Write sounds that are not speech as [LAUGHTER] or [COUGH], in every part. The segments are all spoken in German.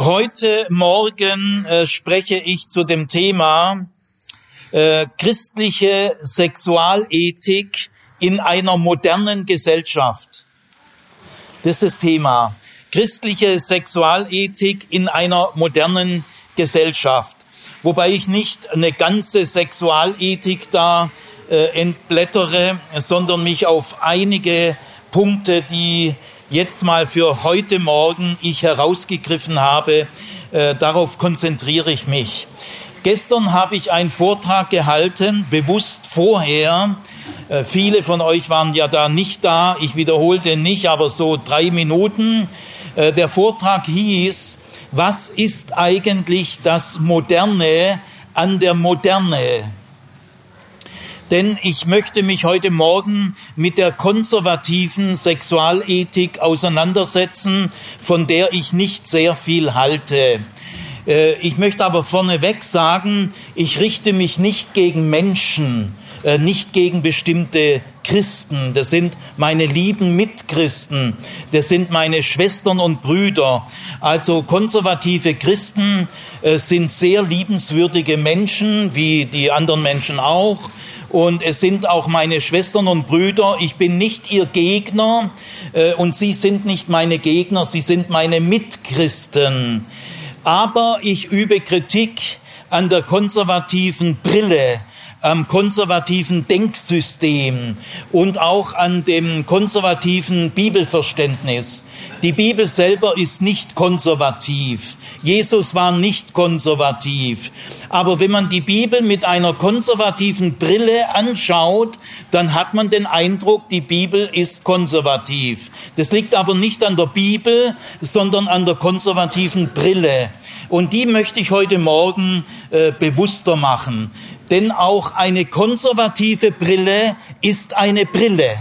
Heute Morgen äh, spreche ich zu dem Thema äh, christliche Sexualethik in einer modernen Gesellschaft. Das ist das Thema. Christliche Sexualethik in einer modernen Gesellschaft. Wobei ich nicht eine ganze Sexualethik da äh, entblättere, sondern mich auf einige Punkte, die jetzt mal für heute Morgen ich herausgegriffen habe, äh, darauf konzentriere ich mich. Gestern habe ich einen Vortrag gehalten, bewusst vorher. Äh, viele von euch waren ja da nicht da. Ich wiederhole den nicht, aber so drei Minuten. Äh, der Vortrag hieß, was ist eigentlich das Moderne an der Moderne? Denn ich möchte mich heute Morgen mit der konservativen Sexualethik auseinandersetzen, von der ich nicht sehr viel halte. Äh, ich möchte aber vorneweg sagen, ich richte mich nicht gegen Menschen, äh, nicht gegen bestimmte Christen. Das sind meine lieben Mitchristen. Das sind meine Schwestern und Brüder. Also konservative Christen äh, sind sehr liebenswürdige Menschen, wie die anderen Menschen auch und es sind auch meine Schwestern und Brüder. Ich bin nicht ihr Gegner äh, und sie sind nicht meine Gegner, sie sind meine Mitchristen. Aber ich übe Kritik an der konservativen Brille, am konservativen Denksystem und auch an dem konservativen Bibelverständnis. Die Bibel selber ist nicht konservativ. Jesus war nicht konservativ. Aber wenn man die Bibel mit einer konservativen Brille anschaut, dann hat man den Eindruck, die Bibel ist konservativ. Das liegt aber nicht an der Bibel, sondern an der konservativen Brille. Und die möchte ich heute Morgen äh, bewusster machen. Denn auch eine konservative Brille ist eine Brille.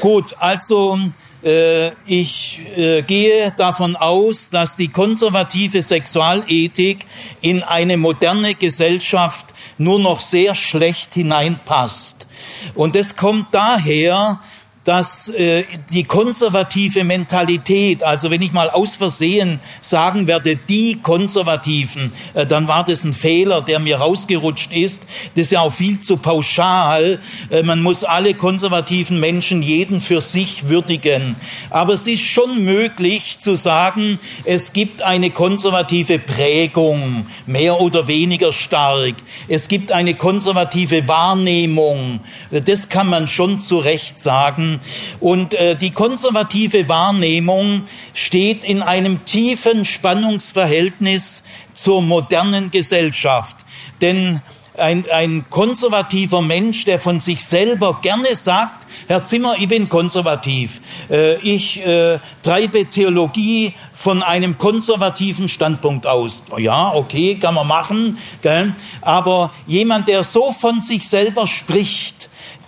Gut, also äh, ich äh, gehe davon aus, dass die konservative Sexualethik in eine moderne Gesellschaft nur noch sehr schlecht hineinpasst. Und es kommt daher, dass äh, die konservative Mentalität, also wenn ich mal aus Versehen sagen werde, die Konservativen, äh, dann war das ein Fehler, der mir rausgerutscht ist. Das ist ja auch viel zu pauschal. Äh, man muss alle konservativen Menschen jeden für sich würdigen. Aber es ist schon möglich zu sagen, es gibt eine konservative Prägung, mehr oder weniger stark. Es gibt eine konservative Wahrnehmung. Das kann man schon zu Recht sagen. Und äh, die konservative Wahrnehmung steht in einem tiefen Spannungsverhältnis zur modernen Gesellschaft. Denn ein, ein konservativer Mensch, der von sich selber gerne sagt, Herr Zimmer, ich bin konservativ. Äh, ich äh, treibe Theologie von einem konservativen Standpunkt aus. Ja, okay, kann man machen. Gell? Aber jemand, der so von sich selber spricht,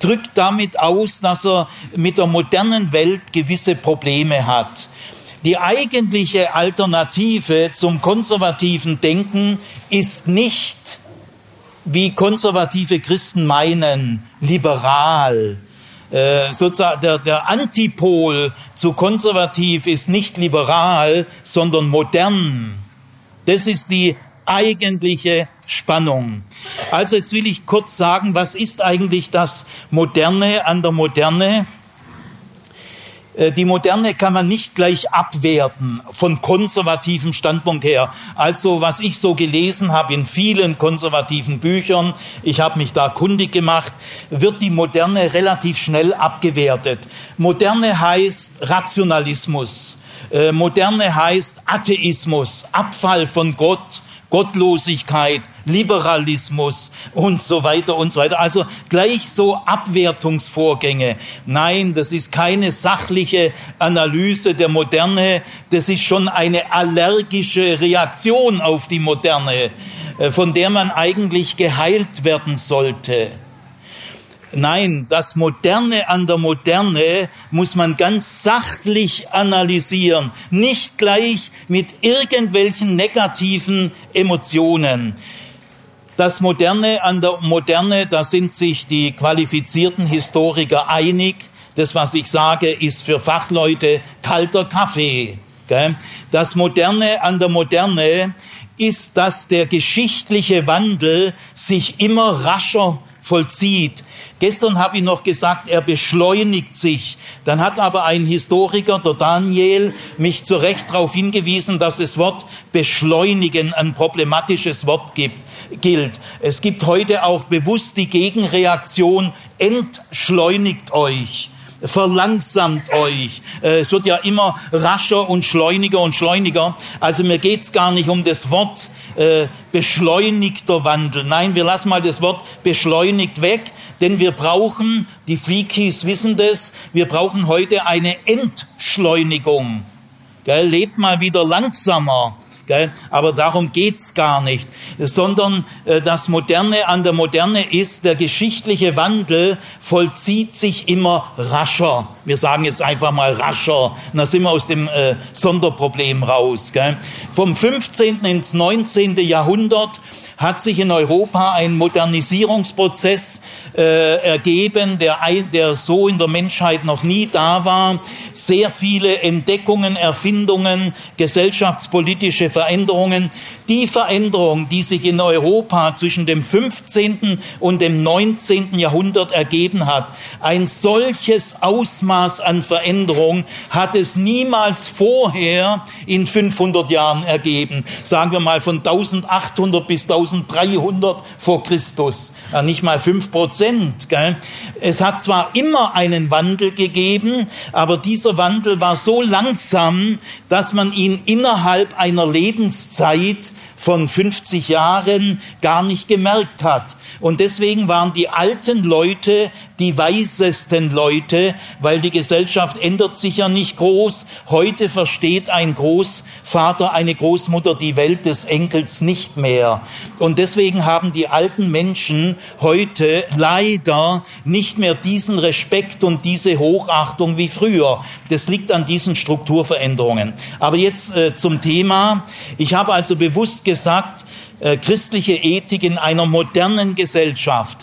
drückt damit aus, dass er mit der modernen Welt gewisse Probleme hat. Die eigentliche Alternative zum konservativen Denken ist nicht, wie konservative Christen meinen, liberal. Äh, sozusagen der, der Antipol zu konservativ ist nicht liberal, sondern modern. Das ist die eigentliche Spannung. Also jetzt will ich kurz sagen, was ist eigentlich das Moderne an der Moderne? Äh, die Moderne kann man nicht gleich abwerten von konservativem Standpunkt her. Also was ich so gelesen habe in vielen konservativen Büchern, ich habe mich da kundig gemacht, wird die Moderne relativ schnell abgewertet. Moderne heißt Rationalismus. Äh, Moderne heißt Atheismus, Abfall von Gott, Gottlosigkeit, Liberalismus und so weiter und so weiter. Also gleich so Abwertungsvorgänge. Nein, das ist keine sachliche Analyse der Moderne, das ist schon eine allergische Reaktion auf die Moderne, äh, von der man eigentlich geheilt werden sollte. Nein, das Moderne an der Moderne muss man ganz sachlich analysieren, nicht gleich mit irgendwelchen negativen Emotionen. Das Moderne an der Moderne, da sind sich die qualifizierten Historiker einig. Das, was ich sage, ist für Fachleute kalter Kaffee. Das Moderne an der Moderne ist, dass der geschichtliche Wandel sich immer rascher vollzieht. Gestern habe ich noch gesagt, er beschleunigt sich. Dann hat aber ein Historiker, der Daniel, mich zu Recht darauf hingewiesen, dass das Wort beschleunigen ein problematisches Wort gibt, gilt. Es gibt heute auch bewusst die Gegenreaktion, entschleunigt euch verlangsamt euch. Äh, es wird ja immer rascher und schleuniger und schleuniger. Also mir geht's gar nicht um das Wort äh, beschleunigter Wandel. Nein, wir lassen mal das Wort beschleunigt weg, denn wir brauchen, die Freakies wissen das, wir brauchen heute eine Entschleunigung. Gell, lebt mal wieder langsamer. Gell? Aber darum geht's gar nicht, sondern äh, das Moderne an der Moderne ist, der geschichtliche Wandel vollzieht sich immer rascher. Wir sagen jetzt einfach mal rascher. Und da sind wir aus dem äh, Sonderproblem raus. Gell? Vom 15. ins 19. Jahrhundert hat sich in Europa ein Modernisierungsprozess äh, ergeben, der, der so in der Menschheit noch nie da war. Sehr viele Entdeckungen, Erfindungen, gesellschaftspolitische Veränderungen. Die Veränderung, die sich in Europa zwischen dem 15. und dem 19. Jahrhundert ergeben hat, ein solches Ausmaß an Veränderung hat es niemals vorher in 500 Jahren ergeben. Sagen wir mal von 1800 bis 1000 1300 vor Christus, ja, nicht mal fünf Prozent. Gell? Es hat zwar immer einen Wandel gegeben, aber dieser Wandel war so langsam, dass man ihn innerhalb einer Lebenszeit von 50 Jahren gar nicht gemerkt hat. Und deswegen waren die alten Leute die weisesten Leute, weil die Gesellschaft ändert sich ja nicht groß. Heute versteht ein Großvater, eine Großmutter die Welt des Enkels nicht mehr. Und deswegen haben die alten Menschen heute leider nicht mehr diesen Respekt und diese Hochachtung wie früher. Das liegt an diesen Strukturveränderungen. Aber jetzt äh, zum Thema. Ich habe also bewusst gesagt, äh, christliche Ethik in einer modernen Gesellschaft.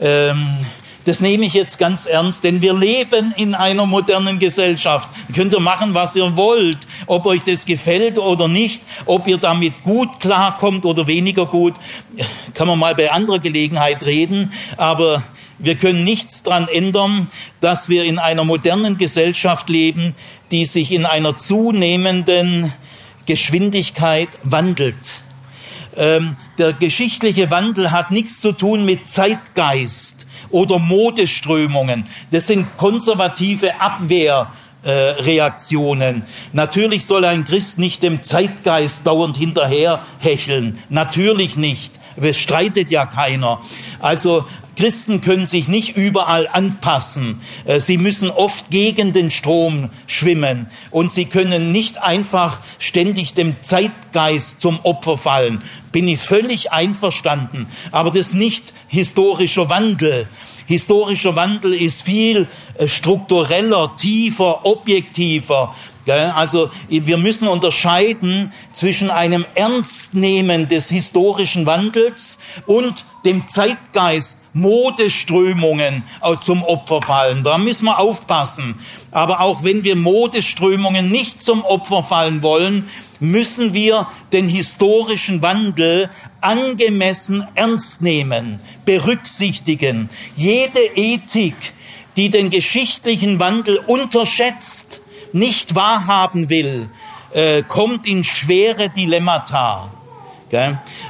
Ähm, das nehme ich jetzt ganz ernst, denn wir leben in einer modernen Gesellschaft. Könnt ihr machen, was ihr wollt, ob euch das gefällt oder nicht, ob ihr damit gut klarkommt oder weniger gut, kann man mal bei anderer Gelegenheit reden, aber wir können nichts daran ändern, dass wir in einer modernen Gesellschaft leben, die sich in einer zunehmenden Geschwindigkeit wandelt. Ähm, der geschichtliche Wandel hat nichts zu tun mit Zeitgeist oder Modeströmungen. Das sind konservative Abwehrreaktionen. Natürlich soll ein Christ nicht dem Zeitgeist dauernd hinterher hecheln. Natürlich nicht. Es streitet ja keiner. Also Christen können sich nicht überall anpassen. Äh, sie müssen oft gegen den Strom schwimmen und sie können nicht einfach ständig dem Zeitgeist zum Opfer fallen. Bin ich völlig einverstanden. Aber das ist nicht historischer Wandel. Historischer Wandel ist viel äh, struktureller, tiefer, objektiver. Also wir müssen unterscheiden zwischen einem Ernstnehmen des historischen Wandels und dem Zeitgeist Modeströmungen zum Opfer fallen. Da müssen wir aufpassen. Aber auch wenn wir Modeströmungen nicht zum Opfer fallen wollen, müssen wir den historischen Wandel angemessen ernst nehmen, berücksichtigen. Jede Ethik, die den geschichtlichen Wandel unterschätzt, nicht wahrhaben will, äh, kommt in schwere Dilemmata.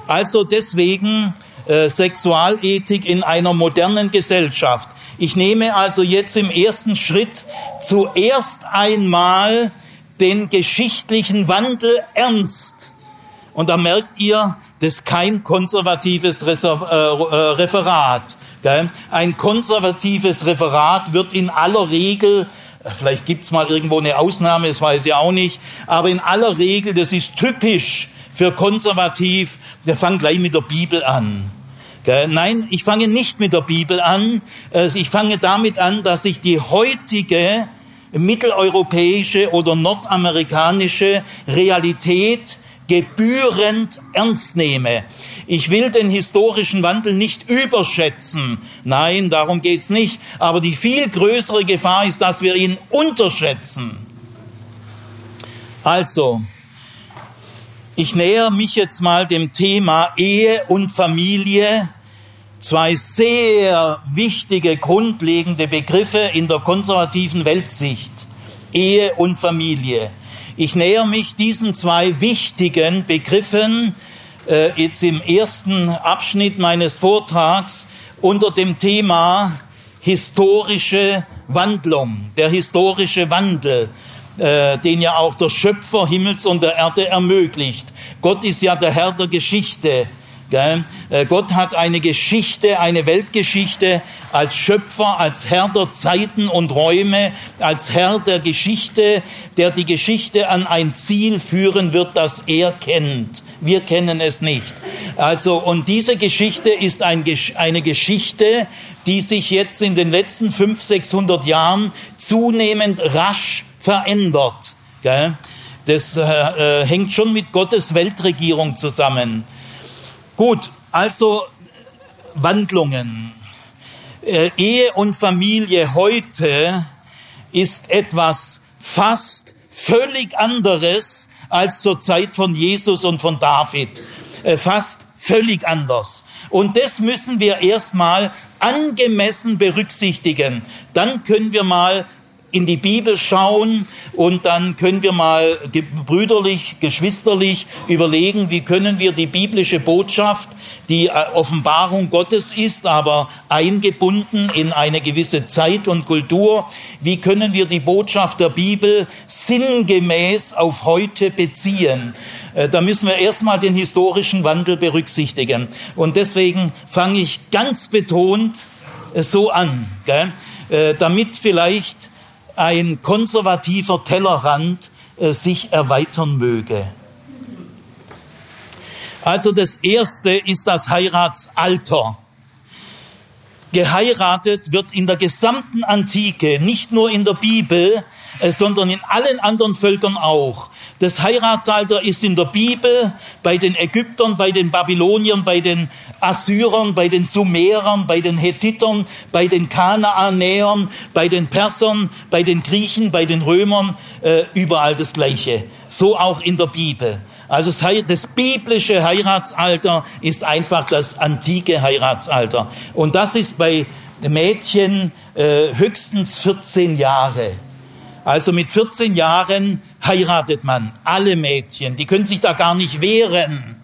Also deswegen äh, Sexualethik in einer modernen Gesellschaft. Ich nehme also jetzt im ersten Schritt zuerst einmal den geschichtlichen Wandel ernst. Und da merkt ihr, das ist kein konservatives äh, Referat. Ein konservatives Referat wird in aller Regel Vielleicht gibt's mal irgendwo eine Ausnahme, das weiß ich auch nicht. Aber in aller Regel, das ist typisch für konservativ, wir fangen gleich mit der Bibel an. Nein, ich fange nicht mit der Bibel an. Äh, ich fange damit an, dass ich die heutige mitteleuropäische oder nordamerikanische Realität gebührend ernst nehme. Ich will den historischen Wandel nicht überschätzen. Nein, darum geht's nicht. Aber die viel größere Gefahr ist, dass wir ihn unterschätzen. Also, ich näher mich jetzt mal dem Thema Ehe und Familie, zwei sehr wichtige, grundlegende Begriffe in der konservativen Weltsicht. Ehe und Familie. Ich näher mich diesen zwei wichtigen Begriffen äh, jetzt im ersten Abschnitt meines Vortrags unter dem Thema historische Wandlung, der historische Wandel äh, den ja auch der Schöpfer Himmels und der Erde ermöglicht. Gott ist ja der Herr der Geschichte. Äh, Gott hat eine Geschichte, eine Weltgeschichte als Schöpfer, als Herr der Zeiten und Räume, als Herr der Geschichte, der die Geschichte an ein Ziel führen wird, das er kennt. Wir kennen es nicht. Also, und diese Geschichte ist ein, eine Geschichte, die sich jetzt in den letzten 500, 600 Jahren zunehmend rasch verändert. Das äh, äh, hängt schon mit Gottes Weltregierung zusammen. Gut, also Wandlungen. Äh, Ehe und Familie heute ist etwas fast völlig anderes als zur Zeit von Jesus und von David. Äh, fast völlig anders. Und das müssen wir erstmal angemessen berücksichtigen. Dann können wir mal in die Bibel schauen und dann können wir mal brüderlich, geschwisterlich überlegen, wie können wir die biblische Botschaft, die äh, Offenbarung Gottes ist, aber eingebunden in eine gewisse Zeit und Kultur, wie können wir die Botschaft der Bibel sinngemäß auf heute beziehen? Äh, da müssen wir erstmal den historischen Wandel berücksichtigen. Und deswegen fange ich ganz betont äh, so an, gell? damit vielleicht ein konservativer Tellerrand äh, sich erweitern möge. Also das erste ist das Heiratsalter. Geheiratet wird in der gesamten Antike, nicht nur in der Bibel, äh, sondern in allen anderen Völkern auch. Das Heiratsalter ist in der Bibel bei den Ägyptern, bei den Babyloniern, bei den Assyrern, bei den Sumerern, bei den Hethitern, bei den Kanaanäern, bei den Persern, bei den Griechen, bei den Römern, äh, überall das Gleiche. So auch in der Bibel. Also das biblische Heiratsalter ist einfach das antike Heiratsalter. Und das ist bei Mädchen äh, höchstens 14 Jahre. Also mit 14 Jahren heiratet man alle Mädchen. Die können sich da gar nicht wehren.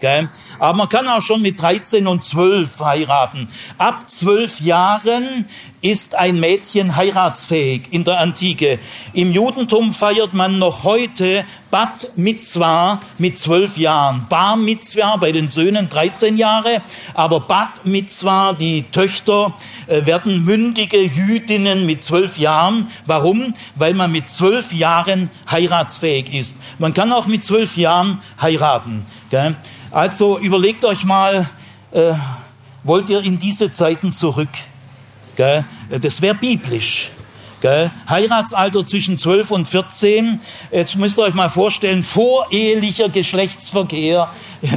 Gell? Aber man kann auch schon mit 13 und 12 heiraten. Ab 12 Jahren ist ein Mädchen heiratsfähig in der Antike. Im Judentum feiert man noch heute Bat Mitzvah mit 12 Jahren. Bar Mitzvah bei den Söhnen 13 Jahre, aber Bat Mitzvah, die Töchter äh, werden mündige Jüdinnen mit 12 Jahren. Warum? Weil man mit 12 Jahren heiratsfähig ist. Man kann auch mit 12 Jahren heiraten. Also überlegt euch mal, äh, wollt ihr in diese Zeiten zurück? Gell? Das wäre biblisch. Gell? Heiratsalter zwischen 12 und 14. Jetzt müsst ihr euch mal vorstellen, vorehelicher Geschlechtsverkehr,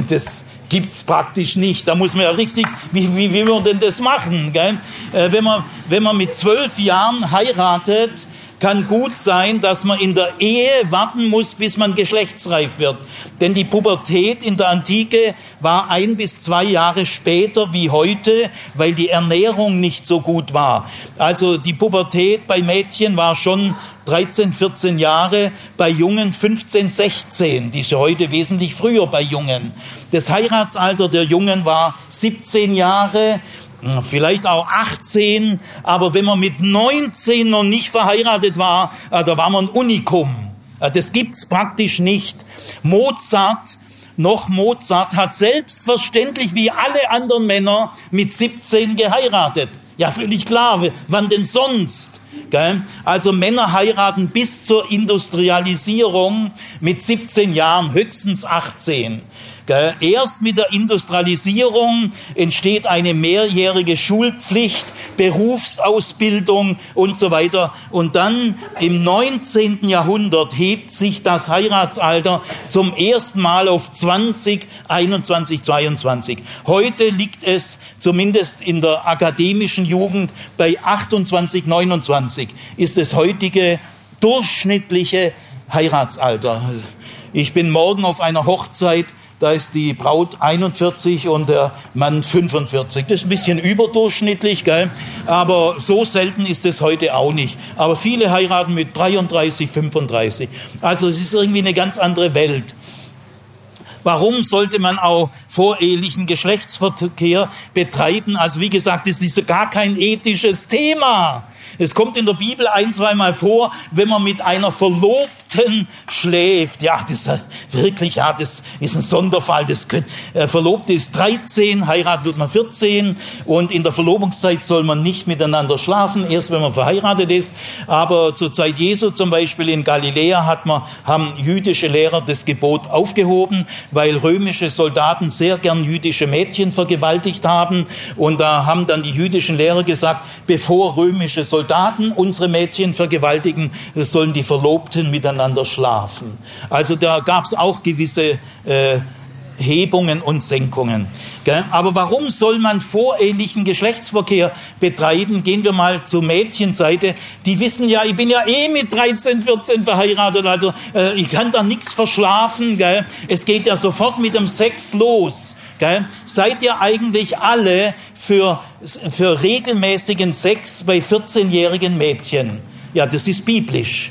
das gibt's praktisch nicht. Da muss man ja richtig, wie, wie, wie will man denn das machen? Gell? Äh, wenn, man, wenn man mit zwölf Jahren heiratet, kann gut sein, dass man in der Ehe warten muss, bis man geschlechtsreif wird. Denn die Pubertät in der Antike war ein bis zwei Jahre später wie heute, weil die Ernährung nicht so gut war. Also die Pubertät bei Mädchen war schon 13, 14 Jahre, bei Jungen 15, 16. Die ist heute wesentlich früher bei Jungen. Das Heiratsalter der Jungen war 17 Jahre vielleicht auch 18, aber wenn man mit 19 noch nicht verheiratet war, äh, da war man ein Unikum. Äh, das gibt's praktisch nicht. Mozart, noch Mozart hat selbstverständlich wie alle anderen Männer mit 17 geheiratet. Ja, völlig klar. Wann denn sonst? Also Männer heiraten bis zur Industrialisierung mit 17 Jahren, höchstens 18. Erst mit der Industrialisierung entsteht eine mehrjährige Schulpflicht, Berufsausbildung und so weiter. Und dann im 19. Jahrhundert hebt sich das Heiratsalter zum ersten Mal auf 20, 21, 22. Heute liegt es zumindest in der akademischen Jugend bei 28, 29 ist das heutige durchschnittliche Heiratsalter. Ich bin morgen auf einer Hochzeit, da ist die Braut 41 und der Mann 45. Das ist ein bisschen überdurchschnittlich, gell? aber so selten ist es heute auch nicht. Aber viele heiraten mit 33, 35. Also es ist irgendwie eine ganz andere Welt. Warum sollte man auch vorehelichen Geschlechtsverkehr betreiben? Also wie gesagt, das ist gar kein ethisches Thema. Es kommt in der Bibel ein, zweimal vor, wenn man mit einer Verlobten schläft. Ja, das ist wirklich, ja, das ist ein Sonderfall. Das äh, Verlobte ist 13, heiratet wird man 14 und in der Verlobungszeit soll man nicht miteinander schlafen, erst wenn man verheiratet ist. Aber zur Zeit Jesu zum Beispiel in Galiläa hat man, haben jüdische Lehrer das Gebot aufgehoben, weil römische Soldaten sehr gern jüdische Mädchen vergewaltigt haben. Und da haben dann die jüdischen Lehrer gesagt, bevor römische Soldaten Soldaten unsere Mädchen vergewaltigen, sollen die Verlobten miteinander schlafen. Also da gab es auch gewisse äh, Hebungen und Senkungen. Aber warum soll man vorehelichen Geschlechtsverkehr betreiben? Gehen wir mal zur Mädchenseite. Die wissen ja, ich bin ja eh mit 13, 14 verheiratet, also äh, ich kann da nichts verschlafen. Es geht ja sofort mit dem Sex los. Gell? Seid ihr eigentlich alle für, für regelmäßigen Sex bei 14-jährigen Mädchen? Ja, das ist biblisch.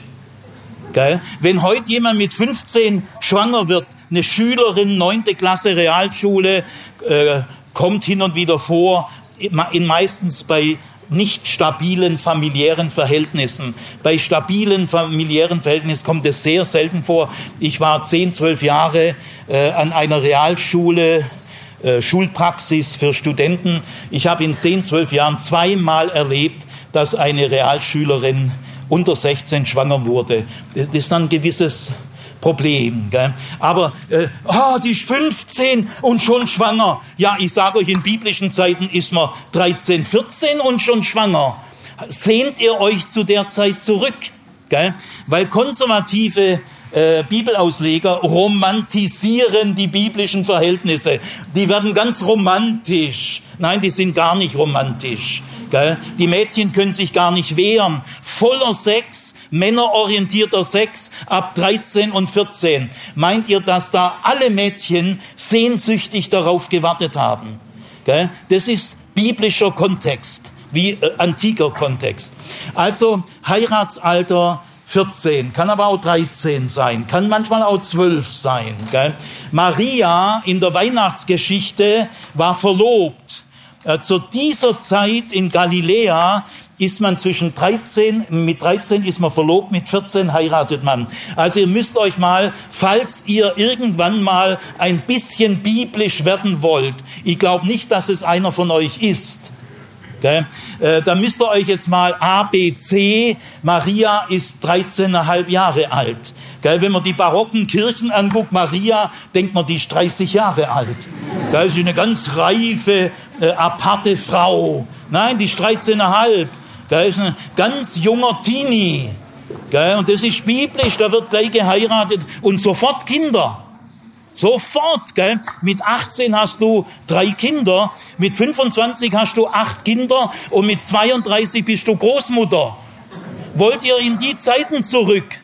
Gell? Wenn heute jemand mit 15 schwanger wird, eine Schülerin, neunte Klasse Realschule, äh, kommt hin und wieder vor, in meistens bei nicht stabilen familiären Verhältnissen. Bei stabilen familiären Verhältnissen kommt es sehr selten vor. Ich war zehn, zwölf Jahre äh, an einer Realschule äh, Schulpraxis für Studenten. Ich habe in zehn, zwölf Jahren zweimal erlebt, dass eine Realschülerin unter 16 schwanger wurde. Das ist ein gewisses Problem. Gell? Aber äh, oh, die ist 15 und schon schwanger. Ja, ich sage euch, in biblischen Zeiten ist man 13, 14 und schon schwanger. Sehnt ihr euch zu der Zeit zurück? Gell? Weil konservative äh, Bibelausleger romantisieren die biblischen Verhältnisse. Die werden ganz romantisch. Nein, die sind gar nicht romantisch. Gell? Die Mädchen können sich gar nicht wehren. Voller Sex, männerorientierter Sex ab 13 und 14. Meint ihr, dass da alle Mädchen sehnsüchtig darauf gewartet haben? Gell? Das ist biblischer Kontext, wie äh, antiker Kontext. Also Heiratsalter 14, kann aber auch 13 sein, kann manchmal auch 12 sein. Gell? Maria in der Weihnachtsgeschichte war verlobt. Äh, zu dieser Zeit in Galiläa ist man zwischen 13, mit 13 ist man verlobt, mit 14 heiratet man. Also ihr müsst euch mal, falls ihr irgendwann mal ein bisschen biblisch werden wollt, ich glaube nicht, dass es einer von euch ist, Gell? Äh, da müsst ihr euch jetzt mal A, B, C. Maria ist 13,5 Jahre alt. Gell? Wenn man die barocken Kirchen anguckt, Maria, denkt man, die ist 30 Jahre alt. Gell? Sie ist eine ganz reife, äh, aparte Frau. Nein, die ist 13,5. Gell? Ist ein ganz junger Teenie. Gell? Und das ist biblisch, da wird gleich geheiratet und sofort Kinder. Sofort, gell? Mit 18 hast du drei Kinder, mit 25 hast du acht Kinder und mit 32 bist du Großmutter. Wollt ihr in die Zeiten zurück?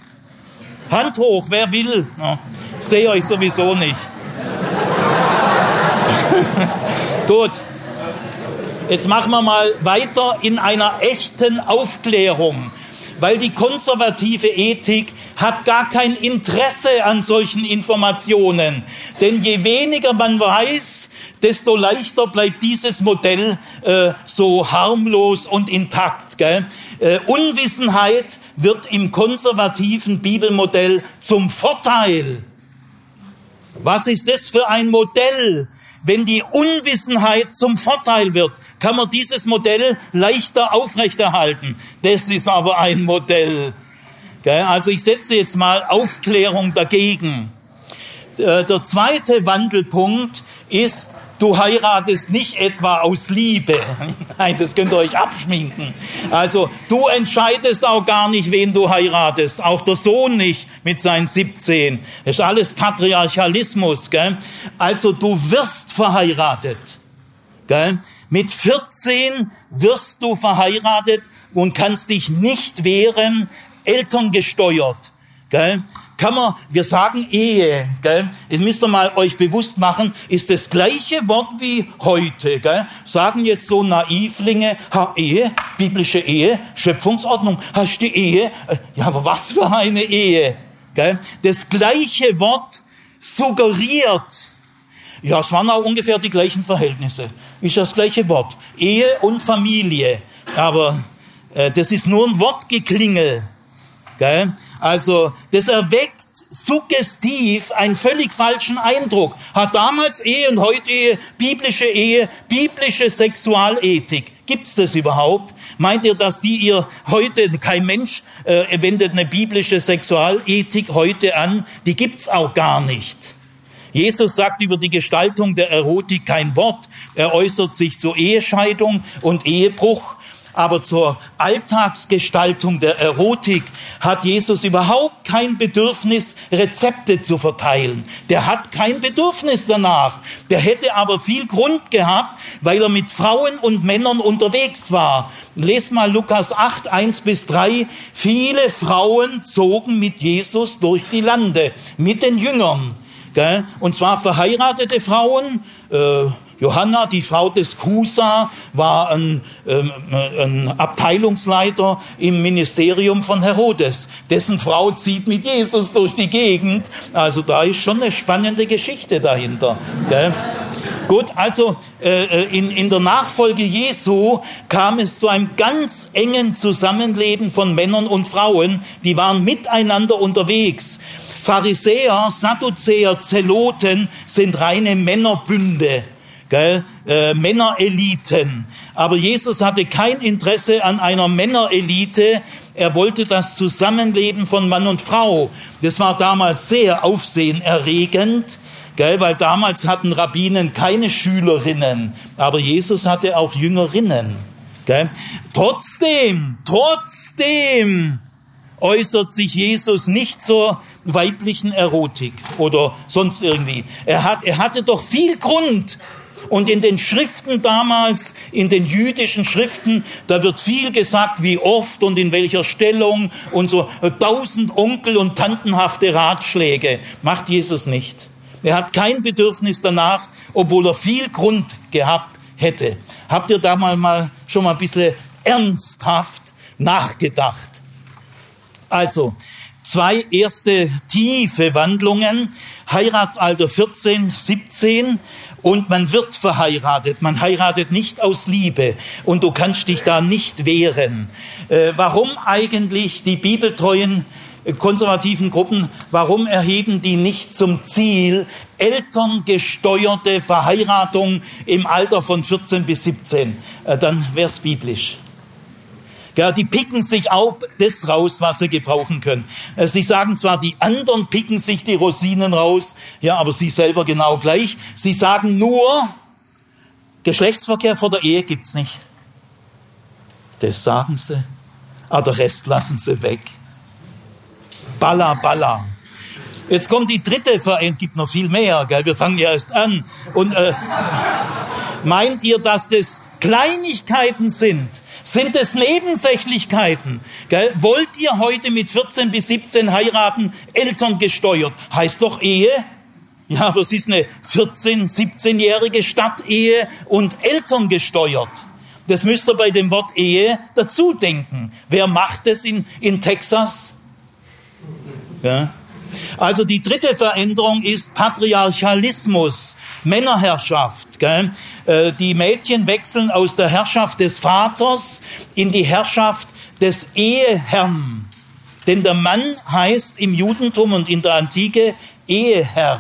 Hand hoch, wer will? Ja, sehe euch sowieso nicht. [LAUGHS] Gut. Jetzt machen wir mal weiter in einer echten Aufklärung weil die konservative Ethik hat gar kein Interesse an solchen Informationen. Denn je weniger man weiß, desto leichter bleibt dieses Modell äh, so harmlos und intakt. Gell? Äh, Unwissenheit wird im konservativen Bibelmodell zum Vorteil. Was ist das für ein Modell? Wenn die Unwissenheit zum Vorteil wird, kann man dieses Modell leichter aufrechterhalten. Das ist aber ein Modell. Also ich setze jetzt mal Aufklärung dagegen. Äh, der zweite Wandelpunkt ist, Du heiratest nicht etwa aus Liebe. [LAUGHS] Nein, das könnt ihr euch abschminken. Also du entscheidest auch gar nicht, wen du heiratest. Auch der Sohn nicht mit seinen 17. Das ist alles Patriarchalismus. Gell? Also du wirst verheiratet. Gell? Mit 14 wirst du verheiratet und kannst dich nicht wehren, elterngesteuert. Gell? Kann man, wir sagen Ehe, gell? Jetzt müsst ihr mal euch bewusst machen, ist das gleiche Wort wie heute, gell? Sagen jetzt so Naivlinge, ha, Ehe, biblische Ehe, Schöpfungsordnung, hast du Ehe? Äh, ja, aber was für eine Ehe, gell? Das gleiche Wort suggeriert, ja, es waren auch ungefähr die gleichen Verhältnisse. Ist das gleiche Wort. Ehe und Familie. Aber äh, das ist nur ein Wortgeklingel. Gell? Also das erweckt suggestiv einen völlig falschen Eindruck. Hat damals Ehe und heute Ehe, biblische Ehe, biblische Sexualethik. Gibt's das überhaupt? Meint ihr, dass die ihr heute, kein Mensch äh, wendet eine biblische Sexualethik heute an? Die gibt's auch gar nicht. Jesus sagt über die Gestaltung der Erotik kein Wort. Er äußert sich zur Ehescheidung und Ehebruch. Aber zur Alltagsgestaltung der Erotik hat Jesus überhaupt kein Bedürfnis, Rezepte zu verteilen. Der hat kein Bedürfnis danach. Der hätte aber viel Grund gehabt, weil er mit Frauen und Männern unterwegs war. Lest mal Lukas 8, 1 bis 3. Viele Frauen zogen mit Jesus durch die Lande, mit den Jüngern. Und zwar verheiratete Frauen. Äh, Johanna, die Frau des Kusa, war ein, ähm, ein Abteilungsleiter im Ministerium von Herodes. Dessen Frau zieht mit Jesus durch die Gegend. Also da ist schon eine spannende Geschichte dahinter. Gell? Gut, also äh, äh in, in der Nachfolge Jesu kam es zu einem ganz engen Zusammenleben von Männern und Frauen. Die waren miteinander unterwegs. Pharisäer, Sadduzäer, Zeloten sind reine Männerbünde. Gell? Äh, Männereliten. Aber Jesus hatte kein Interesse an einer Männerelite. Er wollte das Zusammenleben von Mann und Frau. Das war damals sehr aufsehenerregend, gell? weil damals hatten Rabbinen keine Schülerinnen. Aber Jesus hatte auch Jüngerinnen. Gell? Trotzdem, trotzdem äußert sich Jesus nicht zur weiblichen Erotik oder sonst irgendwie. Er, hat, er hatte doch viel Grund. Und in den Schriften damals, in den jüdischen Schriften, da wird viel gesagt, wie oft und in welcher Stellung und so tausend Onkel und Tantenhafte Ratschläge. Macht Jesus nicht. Er hat kein Bedürfnis danach, obwohl er viel Grund gehabt hätte. Habt ihr da mal, mal schon mal ein bisschen ernsthaft nachgedacht? Also, zwei erste tiefe Wandlungen. Heiratsalter 14, 17 und man wird verheiratet. Man heiratet nicht aus Liebe und du kannst dich da nicht wehren. Äh, warum eigentlich die bibeltreuen äh, konservativen Gruppen, warum erheben die nicht zum Ziel elterngesteuerte Verheiratung im Alter von 14 bis 17? Äh, dann wär's biblisch. Ja, die picken sich auch das raus, was sie gebrauchen können. Äh, sie sagen zwar, die anderen picken sich die Rosinen raus, ja, aber sie selber genau gleich. Sie sagen nur, Geschlechtsverkehr vor der Ehe gibt's nicht. Das sagen sie. Aber der Rest lassen sie weg. Balla, balla. Jetzt kommt die dritte Veränderung, gibt noch viel mehr, gell? wir fangen ja erst an. Und äh, [LAUGHS] meint ihr, dass das Kleinigkeiten sind, sind es Nebensächlichkeiten. Gell? Wollt ihr heute mit 14 bis 17 heiraten, Eltern gesteuert? Heißt doch Ehe. Ja, aber es ist eine 14-, 17-jährige Stadtehe und Eltern gesteuert. Das müsst ihr bei dem Wort Ehe dazu denken. Wer macht es in, in Texas? Ja. Also die dritte Veränderung ist Patriarchalismus, Männerherrschaft. Gell? Äh, die Mädchen wechseln aus der Herrschaft des Vaters in die Herrschaft des Eheherrn. Denn der Mann heißt im Judentum und in der Antike Eheherr.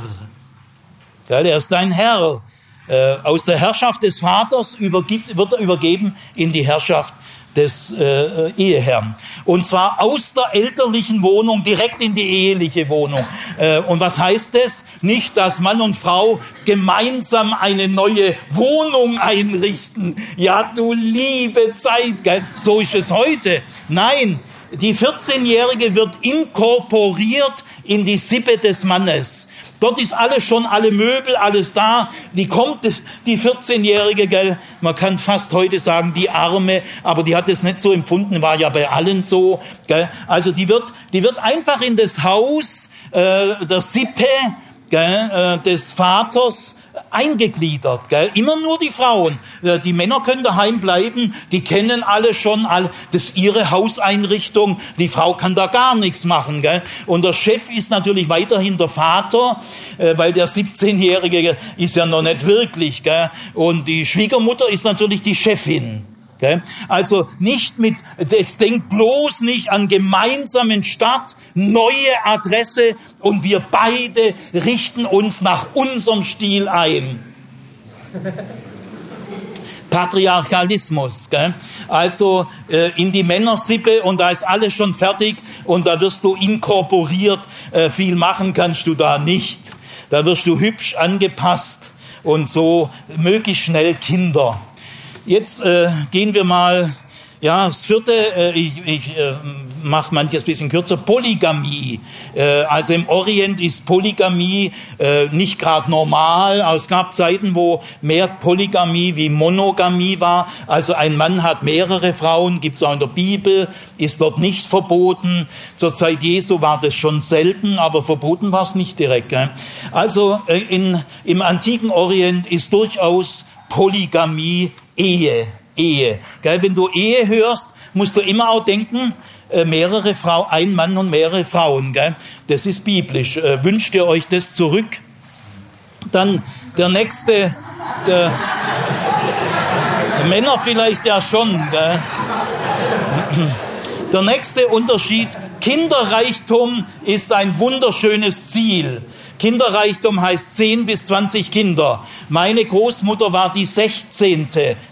Gell? Er ist ein Herr. Äh, aus der Herrschaft des Vaters wird er übergeben in die Herrschaft des äh, Eheherrn. Und zwar aus der elterlichen Wohnung direkt in die eheliche Wohnung. Äh, und was heißt das? Nicht, dass Mann und Frau gemeinsam eine neue Wohnung einrichten. Ja, du liebe Zeit, gell? so ist es heute. Nein, die 14-Jährige wird inkorporiert in die Sippe des Mannes. Dort ist alles schon, alle Möbel, alles da. Die kommt, die 14-Jährige, gell, man kann fast heute sagen, die Arme, aber die hat es nicht so empfunden, war ja bei allen so, gell. Also die wird, die wird einfach in das Haus äh, der Sippe gell, äh, des Vaters eingegliedert. Gell? Immer nur die Frauen. Äh, die Männer können daheim bleiben, die kennen alle schon, all, das ist ihre Hauseinrichtung, die Frau kann da gar nichts machen. Gell? Und der Chef ist natürlich weiterhin der Vater, äh, weil der 17-Jährige ist ja noch nicht wirklich. Gell? Und die Schwiegermutter ist natürlich die Chefin. Also nicht mit, jetzt denkt bloß nicht an gemeinsamen Start, neue Adresse und wir beide richten uns nach unserem Stil ein. Patriarchalismus, gell? also äh, in die Männersippe und da ist alles schon fertig und da wirst du inkorporiert, äh, viel machen kannst du da nicht. Da wirst du hübsch angepasst und so möglichst schnell Kinder. Jetzt äh, gehen wir mal, ja, das vierte, äh, ich, ich äh, mache manches bisschen kürzer, Polygamie. Äh, also im Orient ist Polygamie äh, nicht gerade normal. Es gab Zeiten, wo mehr Polygamie wie Monogamie war. Also ein Mann hat mehrere Frauen, gibt es auch in der Bibel, ist dort nicht verboten. Zur Zeit Jesu war das schon selten, aber verboten war es nicht direkt. Gell? Also äh, in, im antiken Orient ist durchaus Polygamie Ehe. Ehe. Gell? Wenn du Ehe hörst, musst du immer auch denken, äh, mehrere Frauen, ein Mann und mehrere Frauen. Gell? Das ist biblisch. Äh, wünscht ihr euch das zurück? Dann der nächste, der, Männer vielleicht ja schon. Gell? Der nächste Unterschied, Kinderreichtum ist ein wunderschönes Ziel. Kinderreichtum heißt 10 bis 20 Kinder. Meine Großmutter war die 16.,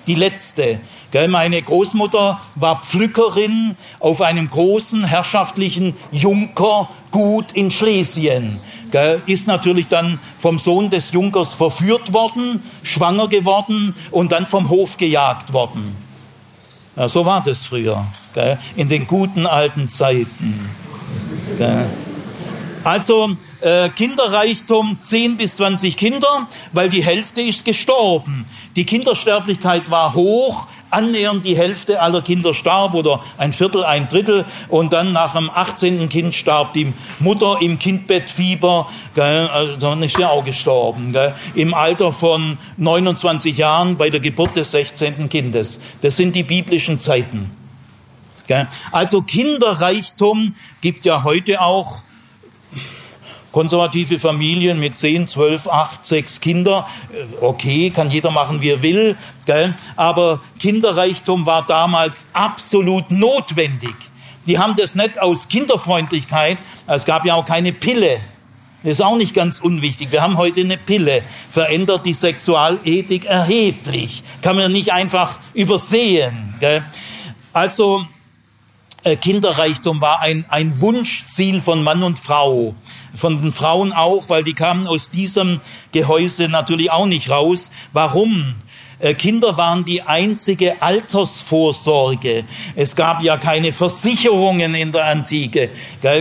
die letzte. Meine Großmutter war Pflückerin auf einem großen herrschaftlichen Junkergut in Schlesien. Ist natürlich dann vom Sohn des Junkers verführt worden, schwanger geworden und dann vom Hof gejagt worden. Ja, so war das früher, in den guten alten Zeiten. Also äh, Kinderreichtum 10 bis 20 Kinder, weil die Hälfte ist gestorben. Die Kindersterblichkeit war hoch, annähernd die Hälfte aller Kinder starb oder ein Viertel, ein Drittel und dann nach dem 18. Kind starb die Mutter im Kindbettfieber, gell, also ist sie auch gestorben, gell, im Alter von 29 Jahren bei der Geburt des 16. Kindes. Das sind die biblischen Zeiten. Gell. Also Kinderreichtum gibt ja heute auch konservative Familien mit 10, 12, 8, 6 Kinder, äh, okay, kann jeder machen, wie er will, gell? aber Kinderreichtum war damals absolut notwendig. Die haben das nicht aus Kinderfreundlichkeit, es gab ja auch keine Pille. Das ist auch nicht ganz unwichtig. Wir haben heute eine Pille, verändert die Sexualethik erheblich. Kann man nicht einfach übersehen. Gell? Also Kinderreichtum war ein, ein Wunschziel von Mann und Frau von den Frauen auch, weil die kamen aus diesem Gehäuse natürlich auch nicht raus. Warum? Äh, Kinder waren die einzige Altersvorsorge. Es gab ja keine Versicherungen in der Antike.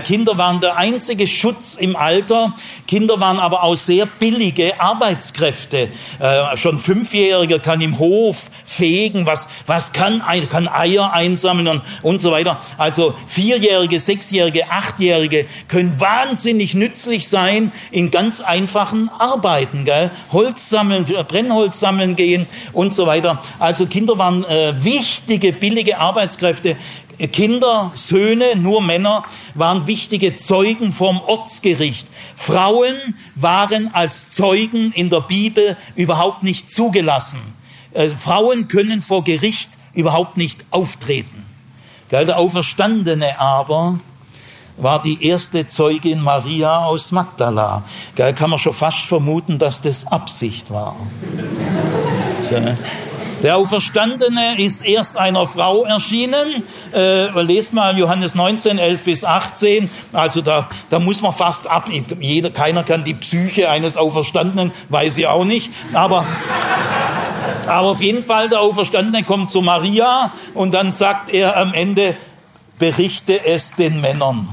Kinder waren der einzige Schutz im Alter. Kinder waren aber auch sehr billige Arbeitskräfte. Äh, schon Fünfjähriger kann im Hof fegen. Was, was kann, kann Eier einsammeln und, und so weiter. Also Vierjährige, Sechsjährige, Achtjährige können wahnsinnig nützlich sein in ganz einfachen Arbeiten. Gell? Holz sammeln, Brennholz sammeln gehen und so weiter. Also Kinder waren äh, wichtige, billige Arbeitskräfte. Kinder, Söhne, nur Männer waren wichtige Zeugen vom Ortsgericht. Frauen waren als Zeugen in der Bibel überhaupt nicht zugelassen. Äh, Frauen können vor Gericht überhaupt nicht auftreten. Der Auferstandene aber war die erste Zeugin Maria aus Magdala. Kann man schon fast vermuten, dass das Absicht war. [LAUGHS] Der Auferstandene ist erst einer Frau erschienen. Äh, lest mal Johannes 19, 11 bis 18. Also da, da muss man fast ab. Jeder, keiner kann die Psyche eines Auferstandenen, weiß ich auch nicht. Aber, aber auf jeden Fall, der Auferstandene kommt zu Maria und dann sagt er am Ende, berichte es den Männern.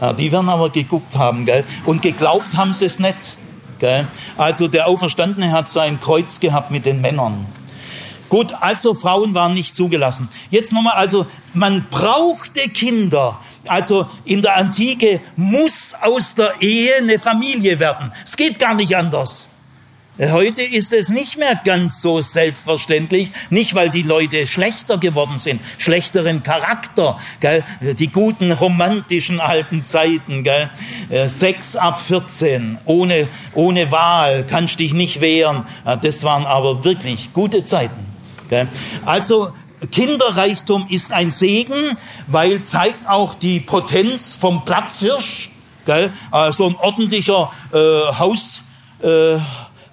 Ja, die werden aber geguckt haben, gell? Und geglaubt haben sie es nicht. Gell? Also der Auferstandene hat sein Kreuz gehabt mit den Männern. Gut, also Frauen waren nicht zugelassen. Jetzt nochmal, also man brauchte Kinder. Also in der Antike muss aus der Ehe eine Familie werden. Es geht gar nicht anders. Heute ist es nicht mehr ganz so selbstverständlich, nicht weil die Leute schlechter geworden sind, schlechteren Charakter, gell? die guten romantischen alten Zeiten, gell? Äh, Sex ab 14, ohne, ohne Wahl, kannst dich nicht wehren, das waren aber wirklich gute Zeiten. Gell? Also Kinderreichtum ist ein Segen, weil zeigt auch die Potenz vom Platzhirsch, gell? also ein ordentlicher äh, Haus. Äh,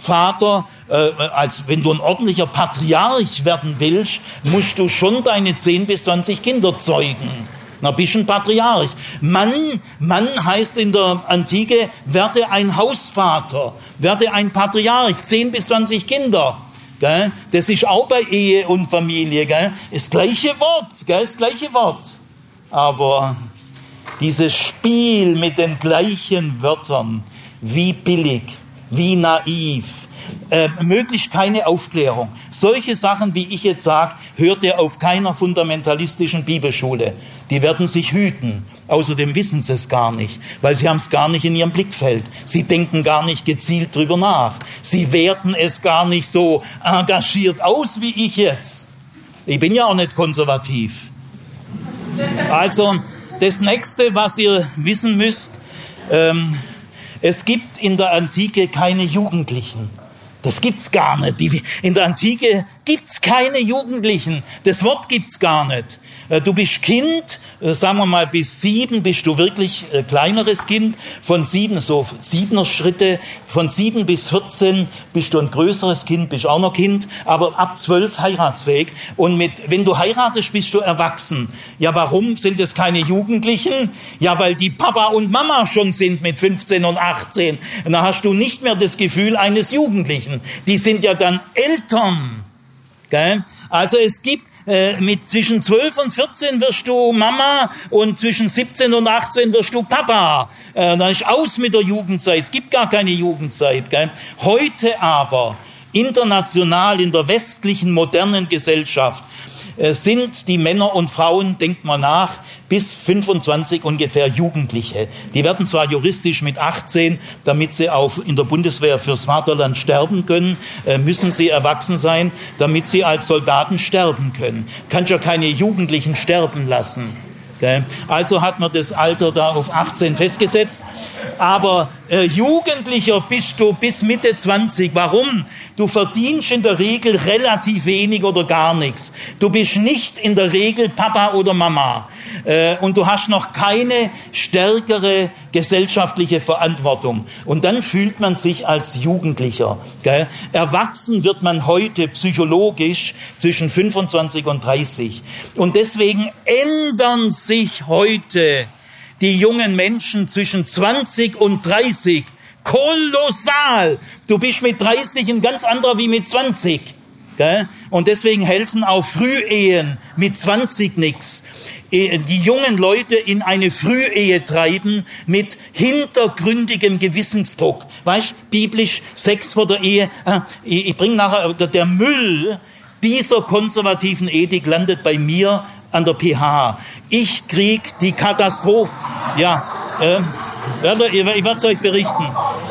Vater, äh, als wenn du ein ordentlicher Patriarch werden willst, musst du schon deine 10 bis 20 Kinder zeugen. Na, bist ein Patriarch. Mann, Mann heißt in der Antike, werde ein Hausvater, werde ein Patriarch, 10 bis 20 Kinder. Gell? Das ist auch bei Ehe und Familie. Gell? Das gleiche Wort, gell? das gleiche Wort. Aber dieses Spiel mit den gleichen Wörtern, wie billig, wie naiv, äh, möglichst keine Aufklärung. Solche Sachen, wie ich jetzt sage, hört ihr auf keiner fundamentalistischen Bibelschule. Die werden sich hüten. Außerdem wissen sie es gar nicht, weil sie haben es gar nicht in ihrem Blickfeld. Sie denken gar nicht gezielt drüber nach. Sie werten es gar nicht so engagiert aus wie ich jetzt. Ich bin ja auch nicht konservativ. Also das nächste, was ihr wissen müsst, ähm, es gibt in der Antike keine Jugendlichen. Das gibt's gar nicht. in der Antike gibt's keine Jugendlichen. Das Wort gibt's gar nicht. Äh, du bist Kind, äh, sagen wir mal bis sieben bist du wirklich äh, kleineres Kind. Von sieben, so siebener Schritte, von sieben bis vierzehn bist du ein größeres Kind, bist auch noch Kind. Aber ab zwölf heiratsfähig. Und mit, wenn du heiratest, bist du erwachsen. Ja, warum sind es keine Jugendlichen? Ja, weil die Papa und Mama schon sind mit 15 und 18. Und da hast du nicht mehr das Gefühl eines Jugendlichen. Die sind ja dann Eltern. Gell? Also es gibt äh, mit zwischen 12 und 14 wirst du Mama und zwischen 17 und 18 wirst du Papa. Äh, dann ist aus mit der Jugendzeit. Es gibt gar keine Jugendzeit. Gell? Heute aber international in der westlichen modernen Gesellschaft sind die Männer und Frauen, denkt mal nach, bis 25 ungefähr Jugendliche. Die werden zwar juristisch mit 18, damit sie auch in der Bundeswehr fürs Vaterland sterben können, äh, müssen sie erwachsen sein, damit sie als Soldaten sterben können. Kannst ja keine Jugendlichen sterben lassen. Also hat man das Alter da auf 18 festgesetzt. Aber äh, Jugendlicher bist du bis Mitte 20. Warum? Du verdienst in der Regel relativ wenig oder gar nichts. Du bist nicht in der Regel Papa oder Mama. Äh, und du hast noch keine stärkere gesellschaftliche Verantwortung. Und dann fühlt man sich als Jugendlicher. Erwachsen wird man heute psychologisch zwischen 25 und 30. Und deswegen ändern sich heute die jungen Menschen zwischen 20 und 30 kolossal. Du bist mit 30 ein ganz anderer wie mit 20. Gell? Und deswegen helfen auch Frühehen mit 20 nichts. E, die jungen Leute in eine Frühehe treiben mit hintergründigem Gewissensdruck. Weißt, biblisch Sex vor der Ehe. Ah, ich bringe nachher, der Müll dieser konservativen Ethik landet bei mir an der PH. Ich krieg die Katastrophe. Ja, äh, ich werde es euch berichten.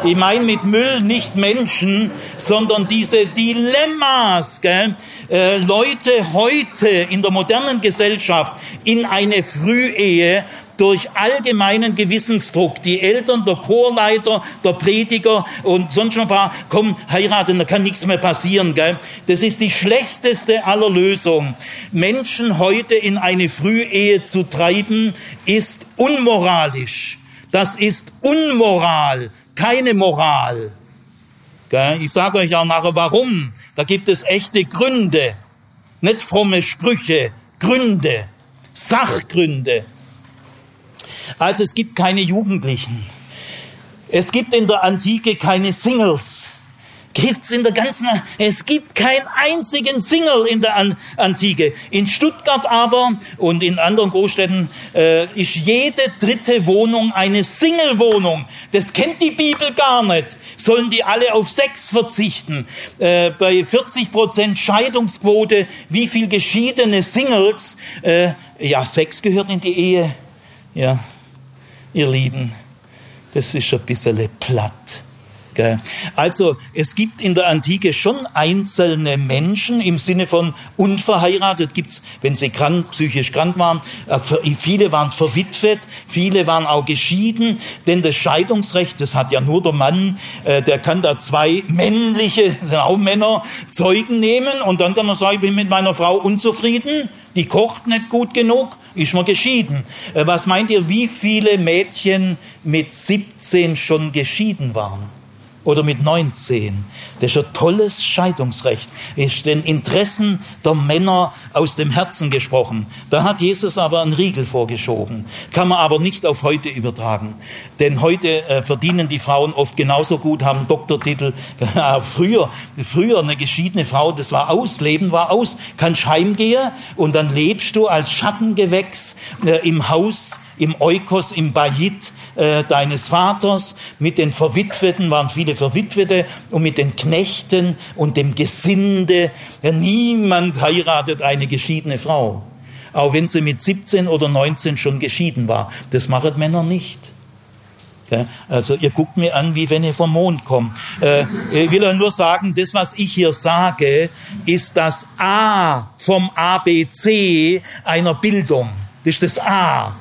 Ich meine mit Müll nicht Menschen, sondern diese Dilemmas. Gell? Äh, Leute heute in der modernen Gesellschaft in eine Frühehe durch allgemeinen Gewissensdruck. Die Eltern, der Chorleiter, der Prediger und sonst noch ein paar, komm, heiraten, da kann nichts mehr passieren. Gell? Das ist die schlechteste aller Lösungen. Menschen heute in eine Frühehe zu treiben, ist unmoralisch. Das ist Unmoral, keine Moral. Ich sage euch auch nachher warum. Da gibt es echte Gründe, nicht fromme Sprüche, Gründe, Sachgründe. Also es gibt keine Jugendlichen. Es gibt in der Antike keine Singles. Gibt's in der ganzen, es gibt keinen einzigen Single in der Antike. In Stuttgart aber und in anderen Großstädten äh, ist jede dritte Wohnung eine Single-Wohnung. Das kennt die Bibel gar nicht. Sollen die alle auf Sex verzichten? Äh, bei 40 Prozent Scheidungsquote, wie viel geschiedene Singles? Äh, ja, Sex gehört in die Ehe. Ja, ihr Lieben, das ist ein bisschen platt. Also es gibt in der Antike schon einzelne Menschen im Sinne von unverheiratet gibt's, wenn sie krank, psychisch krank waren. Äh, viele waren verwitwet, viele waren auch geschieden, denn das Scheidungsrecht, das hat ja nur der Mann, äh, der kann da zwei männliche, [LAUGHS] sind auch Männer, Zeugen nehmen und dann kann er sagen, ich bin mit meiner Frau unzufrieden, die kocht nicht gut genug, ist man geschieden. Äh, was meint ihr, wie viele Mädchen mit 17 schon geschieden waren? Oder mit 19. Das ist ein tolles Scheidungsrecht. Ist den Interessen der Männer aus dem Herzen gesprochen. Da hat Jesus aber einen Riegel vorgeschoben. Kann man aber nicht auf heute übertragen. Denn heute äh, verdienen die Frauen oft genauso gut, haben Doktortitel. [LAUGHS] früher, früher eine geschiedene Frau, das war aus, Leben war aus. Kannst heimgehen und dann lebst du als Schattengewächs äh, im Haus, im Eukos, im Bayit äh, deines Vaters, mit den Verwitweten waren viele Verwitwete und mit den Knechten und dem Gesinde. Niemand heiratet eine geschiedene Frau, auch wenn sie mit 17 oder 19 schon geschieden war. Das machen Männer nicht. Also ihr guckt mir an, wie wenn ihr vom Mond kommt. Äh, ich will euch nur sagen, das, was ich hier sage, ist das A vom ABC einer Bildung. Das ist das A.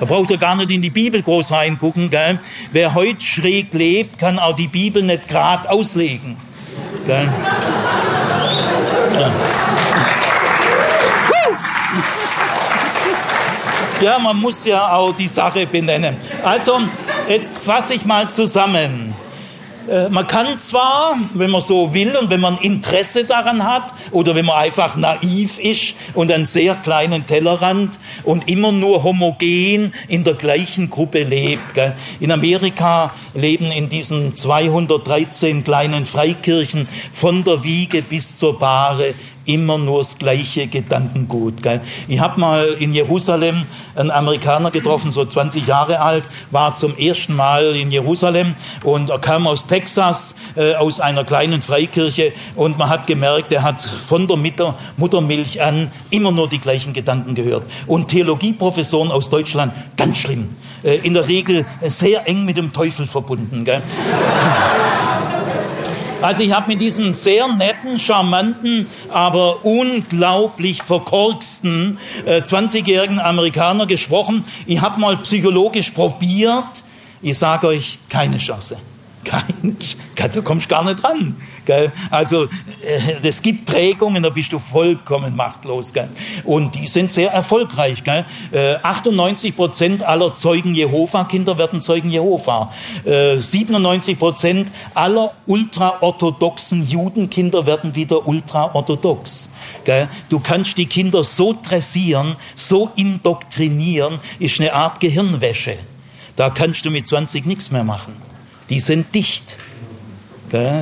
Da braucht ihr gar nicht in die Bibel groß reingucken. Gell? Wer heute schräg lebt, kann auch die Bibel nicht gerade auslegen. Gell? Ja. ja, man muss ja auch die Sache benennen. Also, jetzt fasse ich mal zusammen. Äh, man kann zwar, wenn man so will und wenn man Interesse daran hat oder wenn man einfach naiv ist und einen sehr kleinen Tellerrand und immer nur homogen in der gleichen Gruppe lebt. Gell. In Amerika leben in diesen 213 kleinen Freikirchen von der Wiege bis zur Bahre immer nur das gleiche Gedankengut. Gell? Ich habe mal in Jerusalem einen Amerikaner getroffen, so 20 Jahre alt, war zum ersten Mal in Jerusalem und er kam aus Texas, äh, aus einer kleinen Freikirche und man hat gemerkt, er hat von der Mutter, Muttermilch an immer nur die gleichen Gedanken gehört. Und Theologieprofessoren aus Deutschland, ganz schlimm. Äh, in der Regel sehr eng mit dem Teufel verbunden. Gell? Also ich habe mit diesem sehr netten, charmanten, aber unglaublich verkorksten äh, 20-jährigen Amerikaner gesprochen. Ich habe mal psychologisch probiert. Ich sage euch, keine Chance. Keine, da kommst du gar nicht. Gell? Also es äh, gibt Prägungen, da bist du vollkommen machtlos. Und die sind sehr erfolgreich. Gell? 98 äh, Prozent aller Zeugen Jehova-Kinder werden Zeugen Jehova. 97 äh, Prozent aller ultraorthodoxen Judenkinder werden wieder ultraorthodox. Du kannst die Kinder so dressieren, so indoktrinieren, ist eine Art Gehirnwäsche. Da kannst du mit 20 nichts mehr machen. Die sind dicht.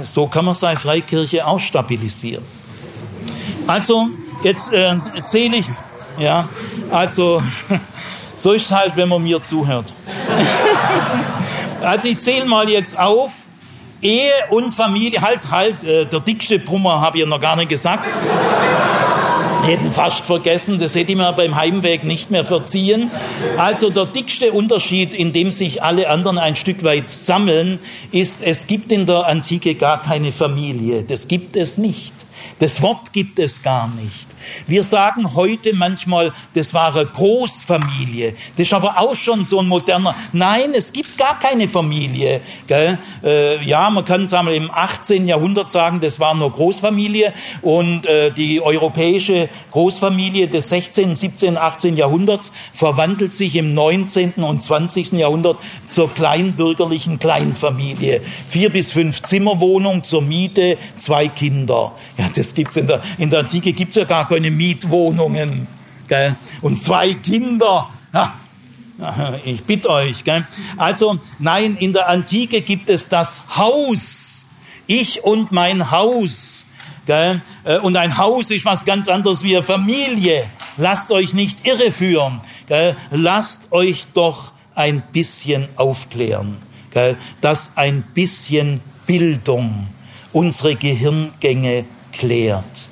So kann man seine Freikirche auch stabilisieren. Also, jetzt äh, zähle ich, ja, also, [LAUGHS] so ist es halt, wenn man mir zuhört. [LAUGHS] also, ich zähle mal jetzt auf, Ehe und Familie, halt, halt, äh, der dickste Brummer habe ich ja noch gar nicht gesagt hätten fast vergessen, das hätte ich mir beim Heimweg nicht mehr verziehen. Also der dickste Unterschied, in dem sich alle anderen ein Stück weit sammeln, ist, es gibt in der Antike gar keine Familie. Das gibt es nicht. Das Wort gibt es gar nicht. Wir sagen heute manchmal, das war eine Großfamilie. Das ist aber auch schon so ein moderner. Nein, es gibt gar keine Familie. Gell? Äh, ja, man kann sagen, im 18. Jahrhundert sagen, das war nur Großfamilie und äh, die europäische Großfamilie des 16., 17., 18. Jahrhunderts verwandelt sich im 19. und 20. Jahrhundert zur kleinbürgerlichen Kleinfamilie. Vier bis fünf Zimmerwohnung zur Miete, zwei Kinder. Ja, das gibt's in der, in der Antike gibt's ja gar keine Mietwohnungen. Gell? Und zwei Kinder. Ja, ich bitte euch. Gell? Also nein, in der Antike gibt es das Haus. ich und mein Haus. Gell? Äh, und ein Haus ist was ganz anderes wie eine Familie. Lasst euch nicht irreführen. Gell? Lasst euch doch ein bisschen aufklären. Gell? Dass ein bisschen Bildung unsere Gehirngänge klärt.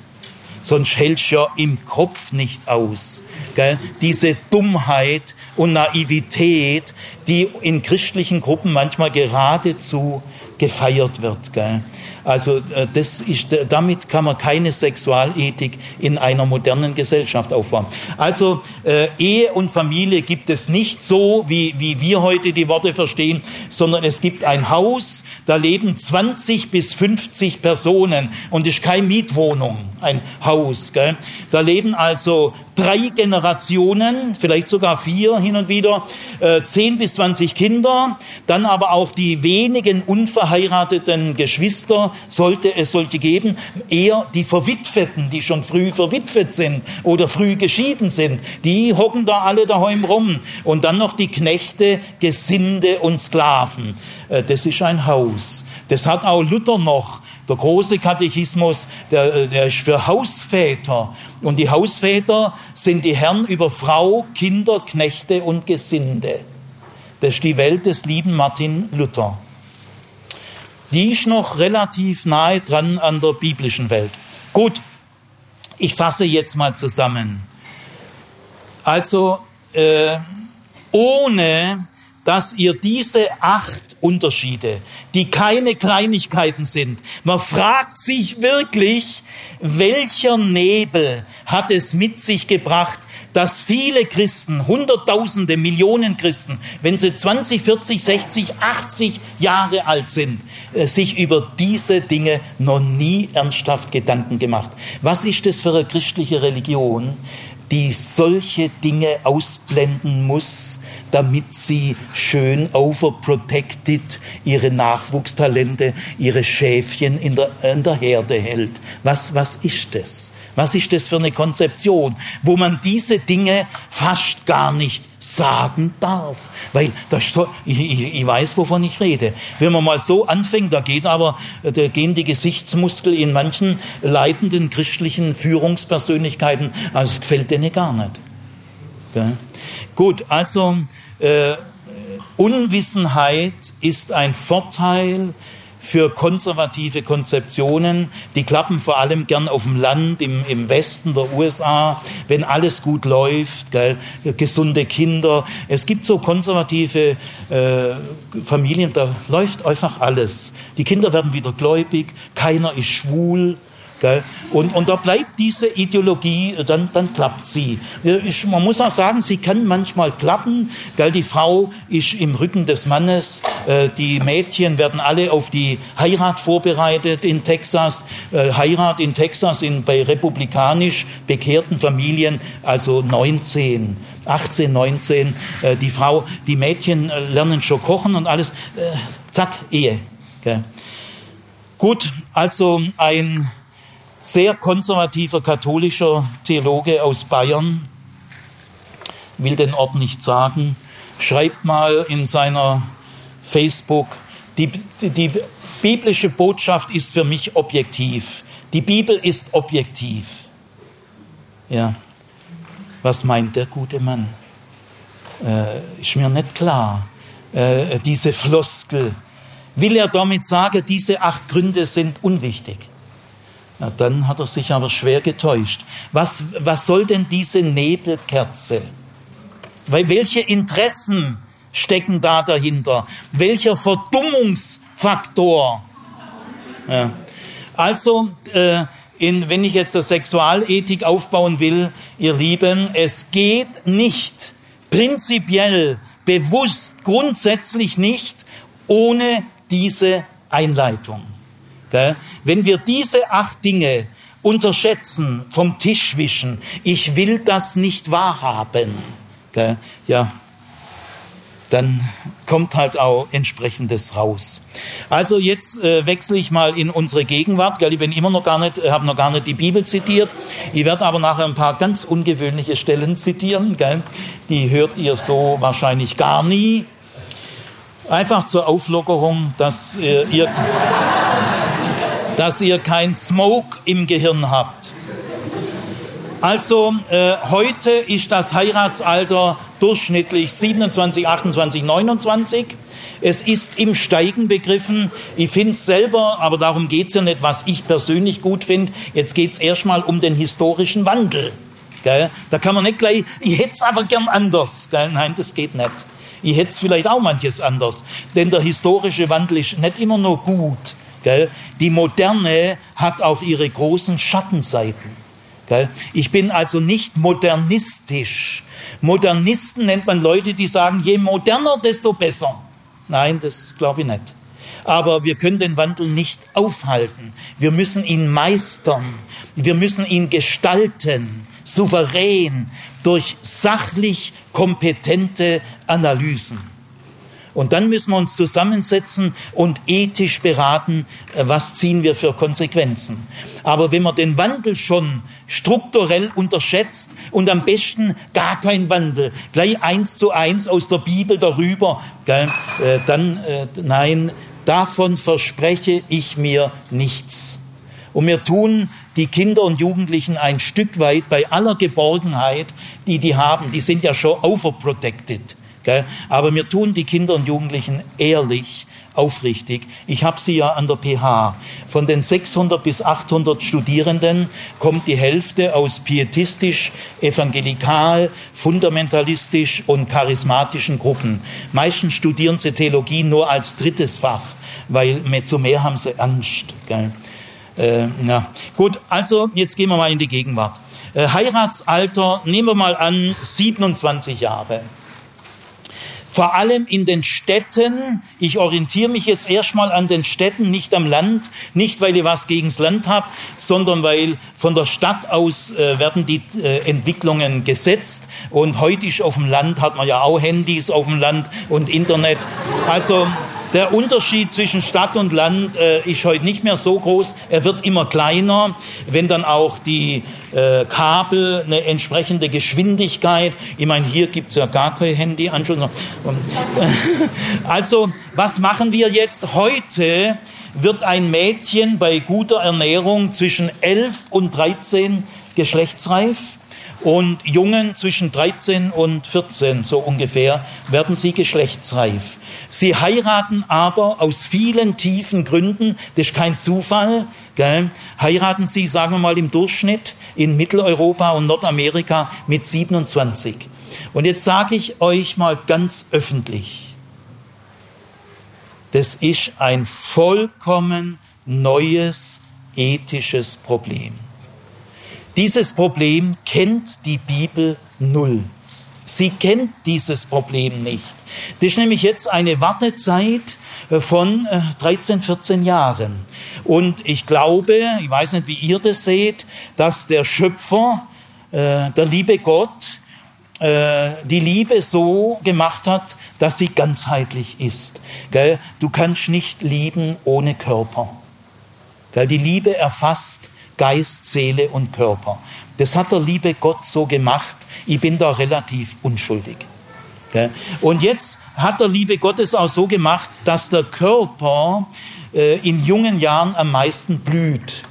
Sonst hältst du ja im Kopf nicht aus. Gell? Diese Dummheit und Naivität, die in christlichen Gruppen manchmal geradezu gefeiert wird. Gell? Also äh, das ist, damit kann man keine Sexualethik in einer modernen Gesellschaft aufbauen. Also äh, Ehe und Familie gibt es nicht so, wie, wie wir heute die Worte verstehen, sondern es gibt ein Haus, da leben 20 bis 50 Personen und ist keine Mietwohnung, ein Haus. Gell? Da leben also drei Generationen, vielleicht sogar vier hin und wieder, äh, 10 bis 20 Kinder, dann aber auch die wenigen unverheirateten Geschwister, sollte es solche geben, eher die Verwitweten, die schon früh verwitwet sind oder früh geschieden sind, die hocken da alle daheim rum. Und dann noch die Knechte, Gesinde und Sklaven. Äh, das ist ein Haus. Das hat auch Luther noch. Der große Katechismus, der, der ist für Hausväter. Und die Hausväter sind die Herren über Frau, Kinder, Knechte und Gesinde. Das ist die Welt des lieben Martin Luther die ist noch relativ nahe dran an der biblischen Welt. Gut, ich fasse jetzt mal zusammen. Also, äh, ohne dass ihr diese acht Unterschiede, die keine Kleinigkeiten sind, man fragt sich wirklich, welcher Nebel hat es mit sich gebracht, dass viele Christen, Hunderttausende, Millionen Christen, wenn sie 20, 40, 60, 80 Jahre alt sind, äh, sich über diese Dinge noch nie ernsthaft Gedanken gemacht. Was ist das für eine christliche Religion, die solche Dinge ausblenden muss, damit sie schön overprotected ihre Nachwuchstalente, ihre Schäfchen in der, in der Herde hält. Was, was ist das? Was ist das für eine Konzeption, wo man diese Dinge fast gar nicht sagen darf? Weil das so, ich, ich, ich weiß, wovon ich rede. Wenn man mal so anfängt, da geht aber, da gehen die Gesichtsmuskel in manchen leitenden christlichen Führungspersönlichkeiten, also es gefällt denen gar nicht. Ja. Gut, also äh, Unwissenheit ist ein Vorteil für konservative Konzeptionen. Die klappen vor allem gern auf dem Land, im, im Westen der USA, wenn alles gut läuft, gell, gesunde Kinder. Es gibt so konservative äh, Familien, da läuft einfach alles. Die Kinder werden wieder gläubig, keiner ist schwul? Und, und da bleibt diese Ideologie, dann, dann klappt sie. Ich, man muss auch sagen, sie kann manchmal klappen. Gell? Die Frau ist im Rücken des Mannes. Äh, die Mädchen werden alle auf die Heirat vorbereitet in Texas. Äh, Heirat in Texas in, bei republikanisch bekehrten Familien, also 19. 18, 19, äh, die Frau, die Mädchen äh, lernen schon kochen und alles, äh, zack, Ehe. Gut, also ein sehr konservativer katholischer Theologe aus Bayern, will den Ort nicht sagen, schreibt mal in seiner Facebook, die, die biblische Botschaft ist für mich objektiv. Die Bibel ist objektiv. Ja, was meint der gute Mann? Äh, ist mir nicht klar. Äh, diese Floskel. Will er damit sagen, diese acht Gründe sind unwichtig? Na, dann hat er sich aber schwer getäuscht. Was, was soll denn diese Nebelkerze? Weil welche Interessen stecken da dahinter? Welcher Verdummungsfaktor? Ja. Also, äh, in, wenn ich jetzt eine Sexualethik aufbauen will, ihr Lieben, es geht nicht prinzipiell, bewusst, grundsätzlich nicht ohne diese Einleitung. Wenn wir diese acht Dinge unterschätzen, vom Tisch wischen, ich will das nicht wahrhaben, ja, dann kommt halt auch entsprechendes raus. Also jetzt äh, wechsle ich mal in unsere Gegenwart. Gell? Ich bin immer noch gar nicht, äh, habe noch gar nicht die Bibel zitiert. Ich werde aber nachher ein paar ganz ungewöhnliche Stellen zitieren. Gell? Die hört ihr so wahrscheinlich gar nie. Einfach zur Auflockerung, dass äh, ihr dass ihr kein Smoke im Gehirn habt. Also äh, heute ist das Heiratsalter durchschnittlich 27, 28, 29. Es ist im Steigen begriffen. Ich finde es selber, aber darum geht es ja nicht, was ich persönlich gut finde. Jetzt geht es erstmal um den historischen Wandel. Gell? Da kann man nicht gleich, ich hätte es aber gern anders. Gell? Nein, das geht nicht. Ich hätte es vielleicht auch manches anders. Denn der historische Wandel ist nicht immer nur gut. Gell? Die Moderne hat auch ihre großen Schattenseiten. Ich bin also nicht modernistisch. Modernisten nennt man Leute, die sagen, je moderner, desto besser. Nein, das glaube ich nicht. Aber wir können den Wandel nicht aufhalten. Wir müssen ihn meistern. Wir müssen ihn gestalten, souverän, durch sachlich kompetente Analysen. Und dann müssen wir uns zusammensetzen und ethisch beraten, äh, was ziehen wir für Konsequenzen. Aber wenn man den Wandel schon strukturell unterschätzt und am besten gar kein Wandel, gleich eins zu eins aus der Bibel darüber, äh, dann äh, nein, davon verspreche ich mir nichts. Und wir tun die Kinder und Jugendlichen ein Stück weit bei aller Geborgenheit, die die haben, die sind ja schon overprotected Gell? Aber mir tun die Kinder und Jugendlichen ehrlich, aufrichtig. Ich habe sie ja an der PH. Von den 600 bis 800 Studierenden kommt die Hälfte aus pietistisch, evangelikal, fundamentalistisch und charismatischen Gruppen. Meistens studieren sie Theologie nur als drittes Fach, weil zu mehr haben sie Angst. Gell? Äh, ja. Gut, also jetzt gehen wir mal in die Gegenwart. Äh, Heiratsalter, nehmen wir mal an, 27 Jahre. Vor allem in den Städten. Ich orientiere mich jetzt erstmal an den Städten, nicht am Land. Nicht, weil ich was gegens Land habe, sondern weil von der Stadt aus äh, werden die äh, Entwicklungen gesetzt. Und heute ist auf dem Land, hat man ja auch Handys auf dem Land und Internet. Also der Unterschied zwischen Stadt und Land äh, ist heute nicht mehr so groß. Er wird immer kleiner, wenn dann auch die äh, Kabel eine entsprechende Geschwindigkeit. Ich meine, hier gibt es ja gar kein Handyanschluss. [LAUGHS] Also, was machen wir jetzt? Heute wird ein Mädchen bei guter Ernährung zwischen 11 und 13 geschlechtsreif und Jungen zwischen 13 und 14 so ungefähr werden sie geschlechtsreif. Sie heiraten aber aus vielen tiefen Gründen, das ist kein Zufall, gell? heiraten sie, sagen wir mal, im Durchschnitt in Mitteleuropa und Nordamerika mit 27. Und jetzt sage ich euch mal ganz öffentlich, das ist ein vollkommen neues ethisches Problem. Dieses Problem kennt die Bibel null. Sie kennt dieses Problem nicht. Das ist nämlich jetzt eine Wartezeit äh, von 13, äh, 14 Jahren. Und ich glaube, ich weiß nicht, wie ihr das seht, dass der Schöpfer, äh, der liebe Gott, die Liebe so gemacht hat, dass sie ganzheitlich ist. Du kannst nicht lieben ohne Körper. Die Liebe erfasst Geist, Seele und Körper. Das hat der liebe Gott so gemacht. Ich bin da relativ unschuldig. Und jetzt hat der liebe Gott es auch so gemacht, dass der Körper äh, in jungen Jahren am meisten blüht.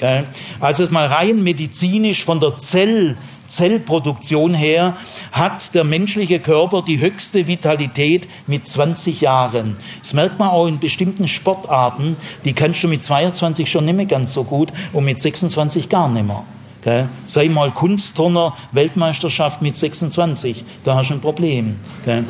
Also mal rein medizinisch von der Zell Zellproduktion her hat der menschliche Körper die höchste Vitalität mit 20 Jahren. Das merkt man auch in bestimmten Sportarten, die kannst du mit 22 schon nicht mehr ganz so gut und mit 26 gar nicht mehr. Gell? Sei mal Kunstturner, Weltmeisterschaft mit 26, da hast du ein Problem. Gell?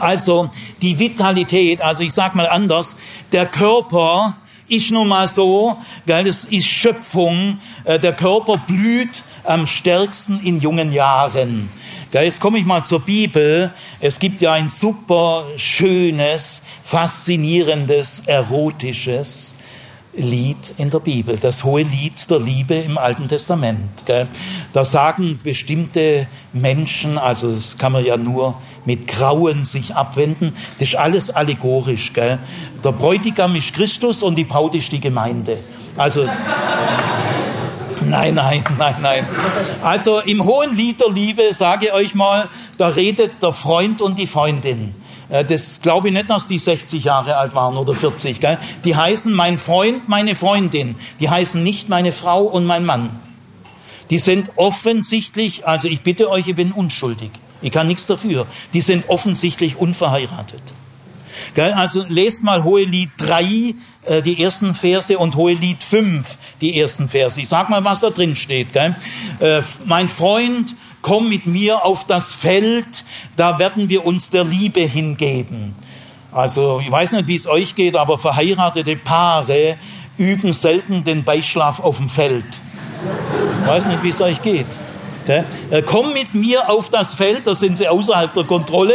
Also die Vitalität, also ich sag mal anders, der Körper ist nun mal so, gell, das ist Schöpfung, äh, der Körper blüht am stärksten in jungen Jahren. Jetzt komme ich mal zur Bibel. Es gibt ja ein super schönes, faszinierendes, erotisches Lied in der Bibel, das hohe Lied der Liebe im Alten Testament. Da sagen bestimmte Menschen, also das kann man ja nur mit Grauen sich abwenden, das ist alles allegorisch. Der Bräutigam ist Christus und die Braut ist die Gemeinde. Also [LAUGHS] Nein, nein, nein, nein. Also im hohen Lied der Liebe, sage ich euch mal, da redet der Freund und die Freundin. Äh, das glaube ich nicht, dass die 60 Jahre alt waren oder 40. Gell? Die heißen mein Freund, meine Freundin. Die heißen nicht meine Frau und mein Mann. Die sind offensichtlich, also ich bitte euch, ich bin unschuldig. Ich kann nichts dafür. Die sind offensichtlich unverheiratet. Gell? Also lest mal Hohelied 3, äh, die ersten Verse und Hohelied 5, die ersten Verse. Ich sag mal, was da drin steht. Gell? Äh, mein Freund, komm mit mir auf das Feld, da werden wir uns der Liebe hingeben. Also ich weiß nicht, wie es euch geht, aber verheiratete Paare üben selten den Beischlaf auf dem Feld. Ich weiß nicht, wie es euch geht. Gell? Äh, komm mit mir auf das Feld, da sind sie außerhalb der Kontrolle.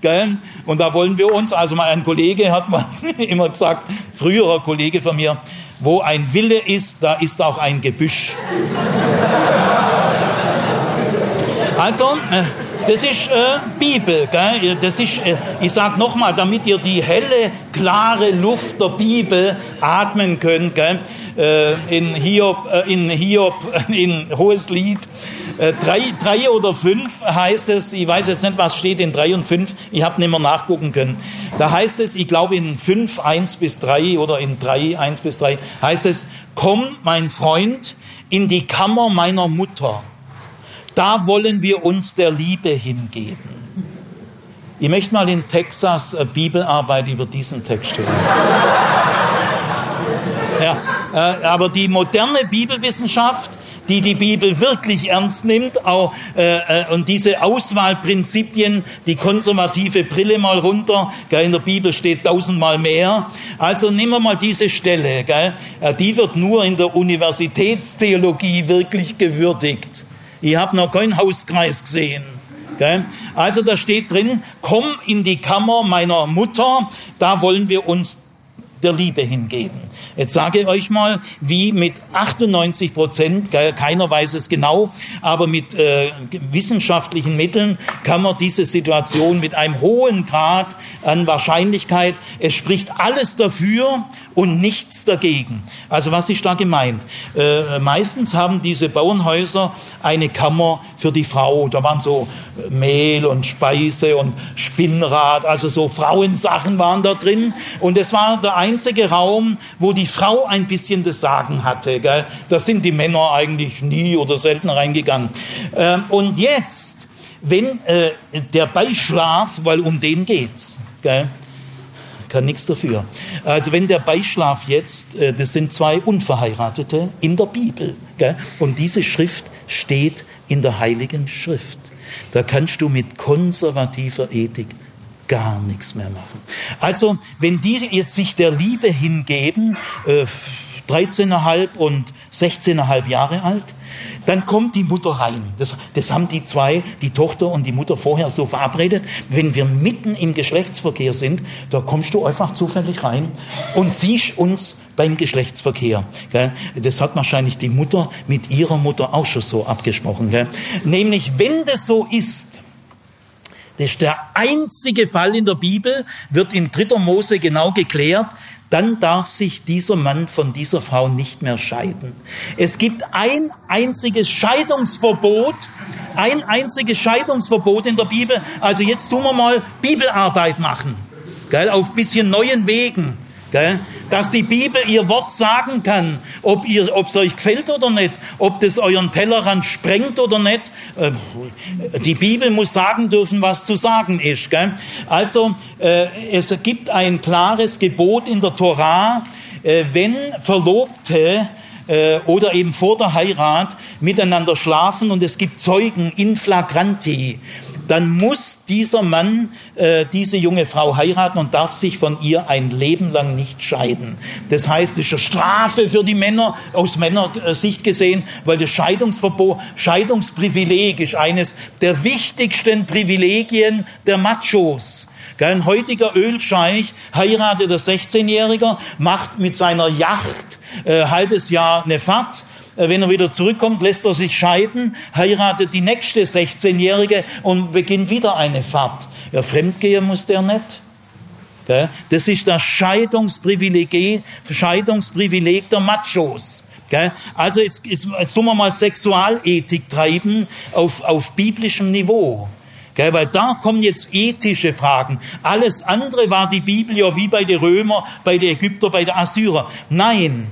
Gell? Und da wollen wir uns, also mal ein Kollege hat mal [LAUGHS] immer gesagt, früherer Kollege von mir, wo ein Wille ist, da ist auch ein Gebüsch. Also, äh, das ist äh, Bibel. Gell? Das ist, äh, ich sage nochmal, damit ihr die helle, klare Luft der Bibel atmen könnt. Gell? Äh, in Hiob, äh, in Hiob, [LAUGHS] in Hohes Lied äh, drei, drei oder fünf heißt es, ich weiß jetzt nicht, was steht in drei und fünf, ich habe nicht mehr nachgucken können. Da heißt es, ich glaube in fünf, eins bis drei oder in drei, eins bis drei, heißt es, komm, mein Freund, in die Kammer meiner Mutter. Da wollen wir uns der Liebe hingeben. Ich möchte mal in Texas Bibelarbeit über diesen Text hören. Ja, äh, aber die moderne Bibelwissenschaft die die Bibel wirklich ernst nimmt auch, äh, äh, und diese Auswahlprinzipien, die konservative Brille mal runter, gell, in der Bibel steht tausendmal mehr. Also nehmen wir mal diese Stelle, gell, äh, die wird nur in der Universitätstheologie wirklich gewürdigt. Ich habe noch keinen Hauskreis gesehen. Gell? Also da steht drin, komm in die Kammer meiner Mutter, da wollen wir uns der Liebe hingeben. Jetzt sage ich euch mal, wie mit 98 Prozent, keiner weiß es genau, aber mit äh, wissenschaftlichen Mitteln kann man diese Situation mit einem hohen Grad an Wahrscheinlichkeit, es spricht alles dafür und nichts dagegen. Also was ist da gemeint? Äh, meistens haben diese Bauernhäuser eine Kammer für die Frau. Da waren so Mehl und Speise und Spinnrad, also so Frauensachen waren da drin. Und es war der einzige Raum, wo die Frau ein bisschen das Sagen hatte. Gell? Da sind die Männer eigentlich nie oder selten reingegangen. Ähm, und jetzt, wenn äh, der Beischlaf, weil um den geht's, gell? kann nichts dafür. Also wenn der Beischlaf jetzt, äh, das sind zwei Unverheiratete in der Bibel, gell? und diese Schrift steht in der Heiligen Schrift. Da kannst du mit konservativer Ethik gar nichts mehr machen. Also, wenn die jetzt sich der Liebe hingeben, äh, 13,5 und 16,5 Jahre alt, dann kommt die Mutter rein. Das, das haben die zwei, die Tochter und die Mutter vorher so verabredet. Wenn wir mitten im Geschlechtsverkehr sind, da kommst du einfach zufällig rein und siehst uns beim Geschlechtsverkehr. Das hat wahrscheinlich die Mutter mit ihrer Mutter auch schon so abgesprochen. Nämlich, wenn das so ist, das ist der einzige Fall in der Bibel, wird in 3. Mose genau geklärt, dann darf sich dieser Mann von dieser Frau nicht mehr scheiden. Es gibt ein einziges Scheidungsverbot, ein einziges Scheidungsverbot in der Bibel. Also jetzt tun wir mal Bibelarbeit machen, gell, auf bisschen neuen Wegen. Gell? Dass die Bibel ihr Wort sagen kann, ob ihr, es euch gefällt oder nicht, ob das euren Tellerrand sprengt oder nicht. Äh, die Bibel muss sagen dürfen, was zu sagen ist. Gell? Also äh, es gibt ein klares Gebot in der Torah, äh, wenn Verlobte oder eben vor der Heirat miteinander schlafen und es gibt Zeugen in flagranti, dann muss dieser Mann äh, diese junge Frau heiraten und darf sich von ihr ein Leben lang nicht scheiden. Das heißt, es ist eine Strafe für die Männer aus Männersicht gesehen, weil das Scheidungsverbot, Scheidungsprivileg ist eines der wichtigsten Privilegien der Machos. Ein heutiger Ölscheich heiratet der 16-Jähriger, macht mit seiner Yacht äh, halbes Jahr eine Fahrt wenn er wieder zurückkommt, lässt er sich scheiden, heiratet die nächste 16-Jährige und beginnt wieder eine Fahrt. Ja, fremdgehen muss der nicht. Das ist das Scheidungsprivileg, Scheidungsprivileg der Machos. Also jetzt, jetzt, jetzt tun wir mal Sexualethik treiben auf, auf biblischem Niveau. Weil da kommen jetzt ethische Fragen. Alles andere war die Bibel ja wie bei den Römer, bei den Ägypter, bei den Assyrer. Nein,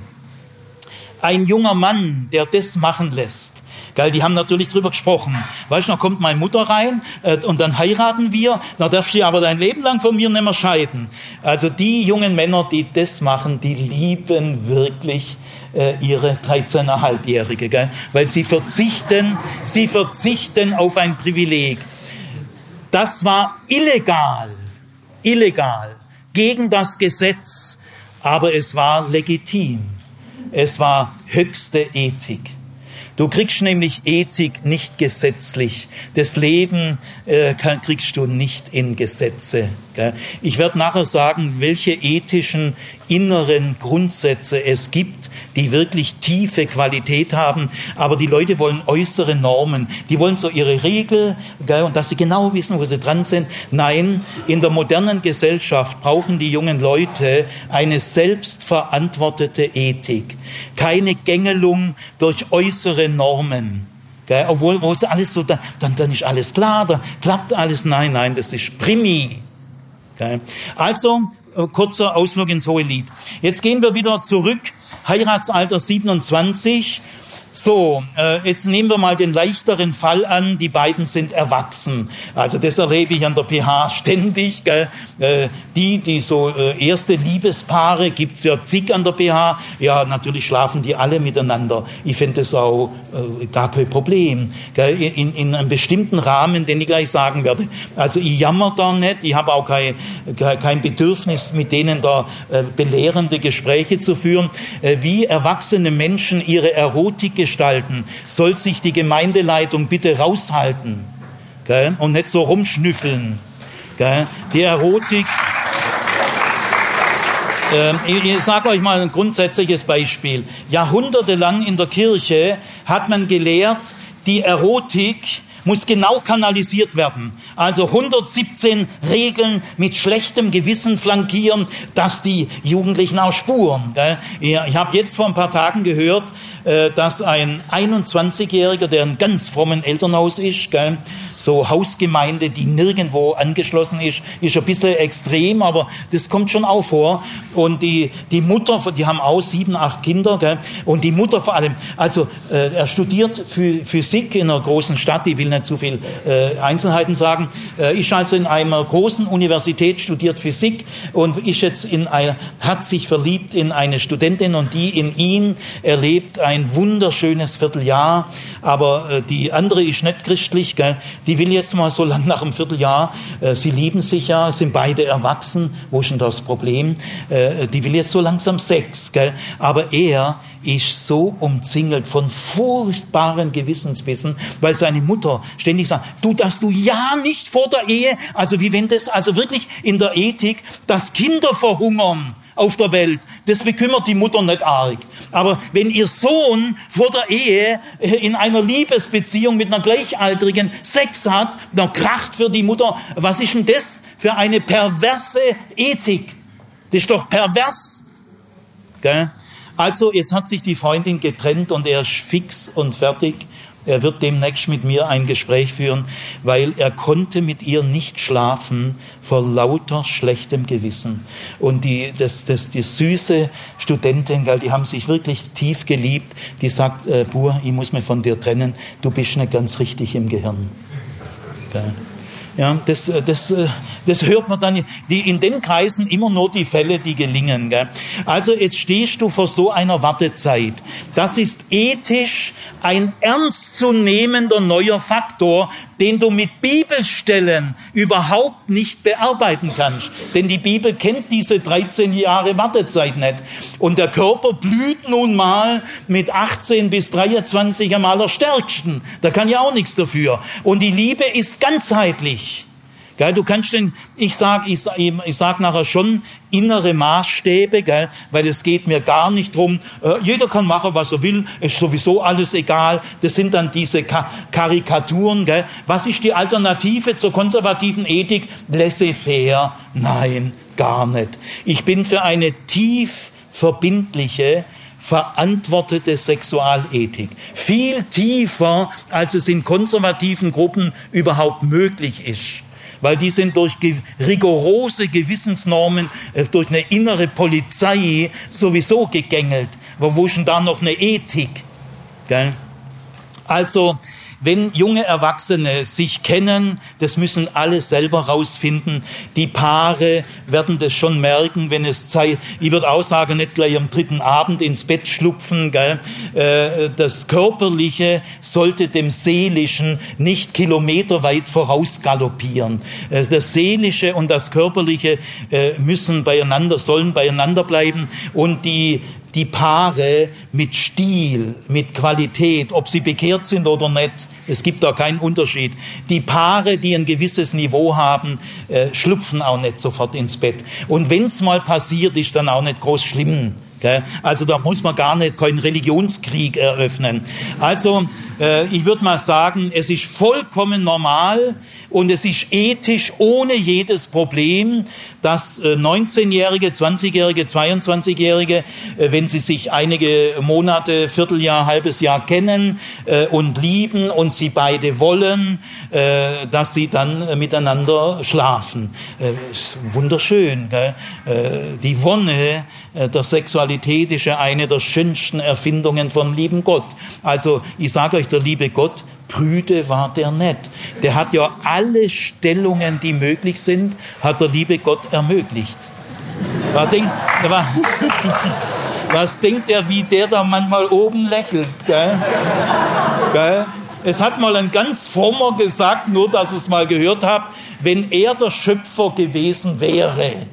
ein junger Mann, der das machen lässt, Gell, die haben natürlich drüber gesprochen. Weißt du, da kommt meine Mutter rein äh, und dann heiraten wir, dann darfst du aber dein Leben lang von mir nicht mehr scheiden. Also die jungen Männer, die das machen, die lieben wirklich äh, ihre 13,5-Jährige, gell? weil sie verzichten, sie verzichten auf ein Privileg. Das war illegal, illegal, gegen das Gesetz, aber es war legitim. Es war höchste Ethik. Du kriegst nämlich Ethik nicht gesetzlich. Das Leben äh, kriegst du nicht in Gesetze. Ich werde nachher sagen, welche ethischen inneren Grundsätze es gibt, die wirklich tiefe Qualität haben. Aber die Leute wollen äußere Normen. Die wollen so ihre Regel und dass sie genau wissen, wo sie dran sind. Nein, in der modernen Gesellschaft brauchen die jungen Leute eine selbstverantwortete Ethik. Keine Gängelung durch äußere Normen. Obwohl, obwohl alles so, dann, dann ist alles klar, da klappt alles. Nein, nein, das ist Primi. Also, äh, kurzer Ausflug ins Hohe Lied. Jetzt gehen wir wieder zurück. Heiratsalter 27. So, äh, jetzt nehmen wir mal den leichteren Fall an. Die beiden sind erwachsen. Also das erlebe ich an der PH ständig. Gell? Äh, die, die so äh, erste Liebespaare gibt's ja zig an der PH. Ja, natürlich schlafen die alle miteinander. Ich finde das auch äh, gar kein Problem. Gell? In, in einem bestimmten Rahmen, den ich gleich sagen werde. Also ich jammer da nicht. Ich habe auch kein, kein Bedürfnis, mit denen da äh, belehrende Gespräche zu führen. Äh, wie erwachsene Menschen ihre Erotik gestalten, soll sich die Gemeindeleitung bitte raushalten gell? und nicht so rumschnüffeln. Gell? Die Erotik. Ähm, ich sage euch mal ein grundsätzliches Beispiel. Jahrhundertelang in der Kirche hat man gelehrt, die Erotik muss genau kanalisiert werden. Also 117 Regeln mit schlechtem Gewissen flankieren, dass die Jugendlichen auch spuren. Ich habe jetzt vor ein paar Tagen gehört, äh, dass ein 21-Jähriger, der in ganz frommen Elternhaus ist, so Hausgemeinde, die nirgendwo angeschlossen ist, ist ein bisschen extrem, aber das kommt schon auch vor. Und die, die Mutter, die haben auch sieben, acht Kinder, und die Mutter vor allem, also äh, er studiert Physik in einer großen Stadt, die will nicht zu viel äh, Einzelheiten sagen, äh, ist also in einer großen Universität, studiert Physik und ist jetzt in einer, hat sich verliebt in eine Studentin und die in ihn erlebt ein wunderschönes Vierteljahr, aber äh, die andere ist nicht christlich, gell? die will jetzt mal so lang nach einem Vierteljahr, äh, sie lieben sich ja, sind beide erwachsen, wo ist denn das Problem? Äh, die will jetzt so langsam Sex, gell? aber er ist so umzingelt von furchtbaren Gewissensbissen, weil seine Mutter ständig sagt, du darfst du ja nicht vor der Ehe, also wie wenn das also wirklich in der Ethik, dass Kinder verhungern auf der Welt, das bekümmert die Mutter nicht arg. Aber wenn ihr Sohn vor der Ehe äh, in einer Liebesbeziehung mit einer Gleichaltrigen Sex hat, dann kracht für die Mutter, was ist denn das für eine perverse Ethik? Das ist doch pervers. Gell? Also, jetzt hat sich die Freundin getrennt und er ist fix und fertig. Er wird demnächst mit mir ein Gespräch führen, weil er konnte mit ihr nicht schlafen vor lauter schlechtem Gewissen. Und die, das, das, die süße Studentin, die haben sich wirklich tief geliebt, die sagt, äh, Bur, ich muss mich von dir trennen, du bist nicht ganz richtig im Gehirn. Ja. Ja, das, äh, das, äh, das hört man dann die, in den Kreisen immer nur die Fälle, die gelingen. Gell? Also jetzt stehst du vor so einer Wartezeit. Das ist ethisch ein ernstzunehmender neuer Faktor, den du mit Bibelstellen überhaupt nicht bearbeiten kannst. Denn die Bibel kennt diese 13 Jahre Wartezeit nicht. Und der Körper blüht nun mal mit 18 bis 23 am allerstärksten. Da kann ja auch nichts dafür. Und die Liebe ist ganzheitlich. Gell, du kannst den, ich sag, ich, ich sag nachher schon innere Maßstäbe, gell, weil es geht mir gar nicht drum. Äh, jeder kann machen, was er will, ist sowieso alles egal. Das sind dann diese Ka Karikaturen. Gell. Was ist die Alternative zur konservativen Ethik? Laissez-faire? Nein, gar nicht. Ich bin für eine tief verbindliche, verantwortete Sexualethik. Viel tiefer, als es in konservativen Gruppen überhaupt möglich ist weil die sind durch rigorose Gewissensnormen, äh, durch eine innere Polizei sowieso gegängelt. Wo ist denn da noch eine Ethik? Gell? Also wenn junge Erwachsene sich kennen, das müssen alle selber rausfinden. Die Paare werden das schon merken, wenn es Zeit, ich würde auch sagen, nicht gleich am dritten Abend ins Bett schlupfen. Gell? Äh, das Körperliche sollte dem Seelischen nicht kilometerweit vorausgaloppieren. Äh, das Seelische und das Körperliche äh, müssen beieinander, sollen beieinander bleiben und die die Paare mit Stil, mit Qualität, ob sie bekehrt sind oder nicht, es gibt da keinen Unterschied. Die Paare, die ein gewisses Niveau haben, äh, schlupfen auch nicht sofort ins Bett. Und wenn es mal passiert, ist dann auch nicht groß schlimm. Also da muss man gar nicht keinen Religionskrieg eröffnen. Also äh, ich würde mal sagen, es ist vollkommen normal und es ist ethisch ohne jedes Problem, dass äh, 19-Jährige, 20-Jährige, 22-Jährige, äh, wenn sie sich einige Monate, Vierteljahr, halbes Jahr kennen äh, und lieben und sie beide wollen, äh, dass sie dann äh, miteinander schlafen. wunderschön. Gell? die Wonne der Sexualität ist ja eine der schönsten Erfindungen vom lieben Gott. Also ich sage euch, der liebe Gott prüde war der nicht. Der hat ja alle Stellungen, die möglich sind, hat der liebe Gott ermöglicht. Was denkt, [LAUGHS] was denkt er, wie der da manchmal oben lächelt? Gell? Gell? Es hat mal ein ganz frommer gesagt, nur dass ihr es mal gehört habt, wenn er der Schöpfer gewesen wäre,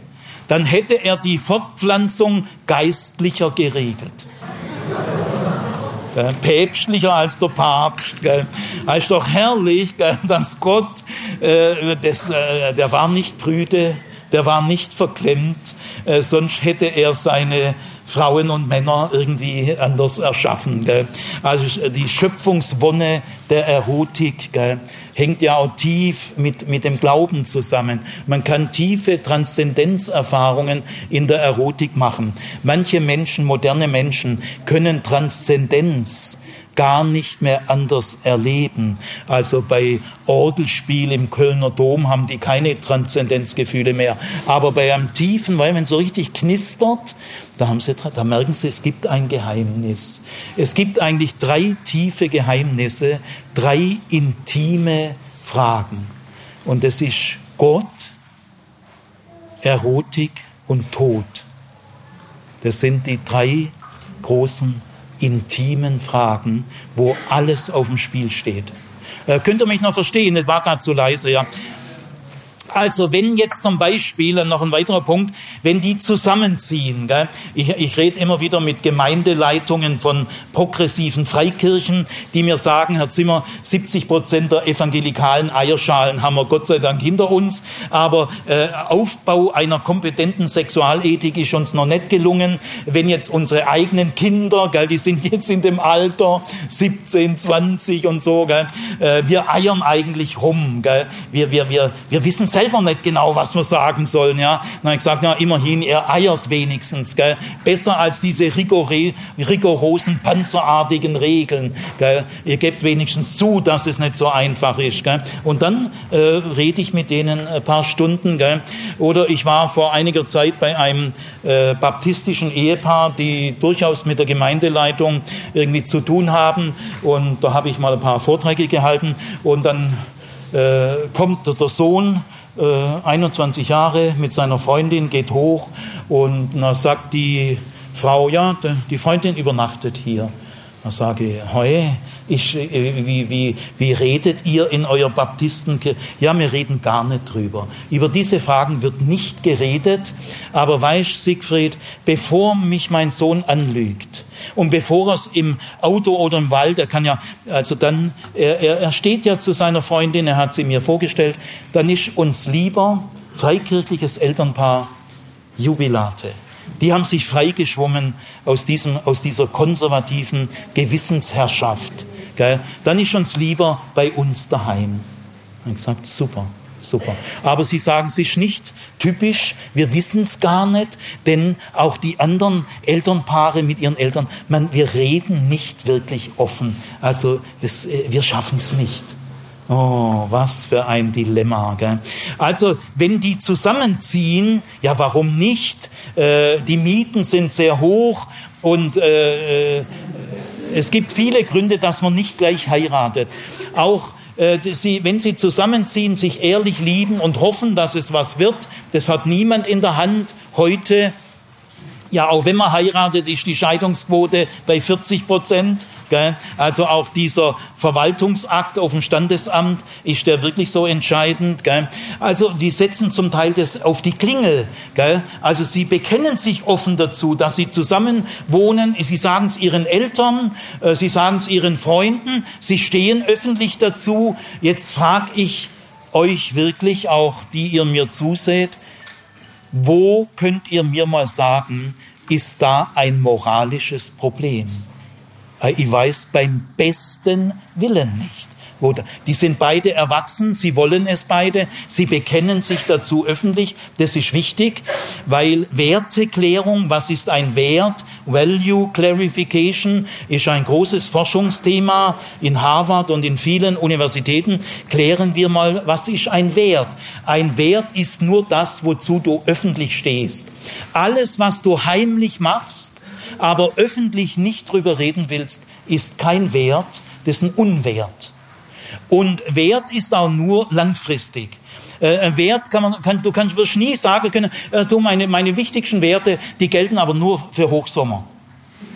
dann hätte er die Fortpflanzung geistlicher geregelt. Gell? Päpstlicher als der Papst. Gell? Das ist doch herrlich, gell? dass Gott, äh, das, äh, der war nicht prüde, der war nicht verklemmt, äh, sonst hätte er seine Frauen und Männer irgendwie anders erschaffen. Gell? Also die Schöpfungswonne der Erotik gell, hängt ja auch tief mit, mit dem Glauben zusammen. Man kann tiefe Transzendenzerfahrungen in der Erotik machen. Manche Menschen, moderne Menschen, können Transzendenz gar nicht mehr anders erleben. Also bei Orgelspiel im Kölner Dom haben die keine Transzendenzgefühle mehr. Aber bei einem tiefen, weil man so richtig knistert, da, haben sie, da merken sie, es gibt ein Geheimnis. Es gibt eigentlich drei tiefe Geheimnisse, drei intime Fragen. Und es ist Gott, Erotik und Tod. Das sind die drei großen intimen Fragen, wo alles auf dem Spiel steht. Äh, könnt ihr mich noch verstehen? Das war gerade so leise, ja. Also wenn jetzt zum Beispiel, noch ein weiterer Punkt, wenn die zusammenziehen, gell? Ich, ich rede immer wieder mit Gemeindeleitungen von progressiven Freikirchen, die mir sagen, Herr Zimmer, 70 Prozent der evangelikalen Eierschalen haben wir Gott sei Dank hinter uns, aber äh, Aufbau einer kompetenten Sexualethik ist uns noch nicht gelungen. Wenn jetzt unsere eigenen Kinder, gell, die sind jetzt in dem Alter 17, 20 und so, gell, äh, wir eiern eigentlich rum, gell? Wir, wir, wir, wir wissen selber nicht genau, was wir sagen sollen. Ja? Dann habe ich gesagt, ja, immerhin, er eiert wenigstens. Gell? Besser als diese rigore, rigorosen, panzerartigen Regeln. Gell? Ihr gebt wenigstens zu, dass es nicht so einfach ist. Gell? Und dann äh, rede ich mit denen ein paar Stunden. Gell? Oder ich war vor einiger Zeit bei einem äh, baptistischen Ehepaar, die durchaus mit der Gemeindeleitung irgendwie zu tun haben. Und da habe ich mal ein paar Vorträge gehalten. Und dann äh, kommt der Sohn 21 äh, Jahre mit seiner Freundin, geht hoch und dann sagt die Frau, ja, die Freundin übernachtet hier. Da sage ich, ich, äh, wie, wie, wie redet ihr in eurer Baptisten? Ja, wir reden gar nicht drüber. Über diese Fragen wird nicht geredet. Aber weißt, Siegfried, bevor mich mein Sohn anlügt und bevor er es im Auto oder im Wald, er kann ja, also dann, er, er steht ja zu seiner Freundin, er hat sie mir vorgestellt, dann ist uns lieber freikirchliches Elternpaar Jubilate. Die haben sich freigeschwommen aus, diesem, aus dieser konservativen Gewissensherrschaft. Gell? Dann ist uns lieber bei uns daheim. Ich gesagt, super. Super. Aber Sie sagen, es ist nicht typisch, wir wissen es gar nicht, denn auch die anderen Elternpaare mit ihren Eltern, man, wir reden nicht wirklich offen. Also das, äh, wir schaffen es nicht. Oh, was für ein Dilemma. Gell? Also, wenn die zusammenziehen, ja, warum nicht? Äh, die Mieten sind sehr hoch und äh, äh es gibt viele Gründe, dass man nicht gleich heiratet. Auch äh, sie, wenn sie zusammenziehen, sich ehrlich lieben und hoffen, dass es was wird, das hat niemand in der Hand heute. Ja, auch wenn man heiratet, ist die Scheidungsquote bei 40 Prozent. Gell? Also auch dieser Verwaltungsakt auf dem Standesamt, ist der wirklich so entscheidend? Gell? Also die setzen zum Teil das auf die Klingel. Gell? Also sie bekennen sich offen dazu, dass sie zusammen wohnen. Sie sagen es ihren Eltern, äh, sie sagen es ihren Freunden, sie stehen öffentlich dazu. Jetzt frage ich euch wirklich auch, die ihr mir zuseht, wo könnt ihr mir mal sagen, ist da ein moralisches Problem? Äh, ich weiß beim besten Willen nicht. Die sind beide erwachsen, sie wollen es beide, sie bekennen sich dazu öffentlich. Das ist wichtig, weil Werteklärung, was ist ein Wert? Value Clarification ist ein großes Forschungsthema in Harvard und in vielen Universitäten. Klären wir mal, was ist ein Wert? Ein Wert ist nur das, wozu du öffentlich stehst. Alles, was du heimlich machst, aber öffentlich nicht drüber reden willst, ist kein Wert, das ist ein Unwert. Und Wert ist auch nur langfristig. Äh, Wert kann man, kann, du kannst wirst nie sagen können, äh, du, meine, meine wichtigsten Werte, die gelten aber nur für Hochsommer.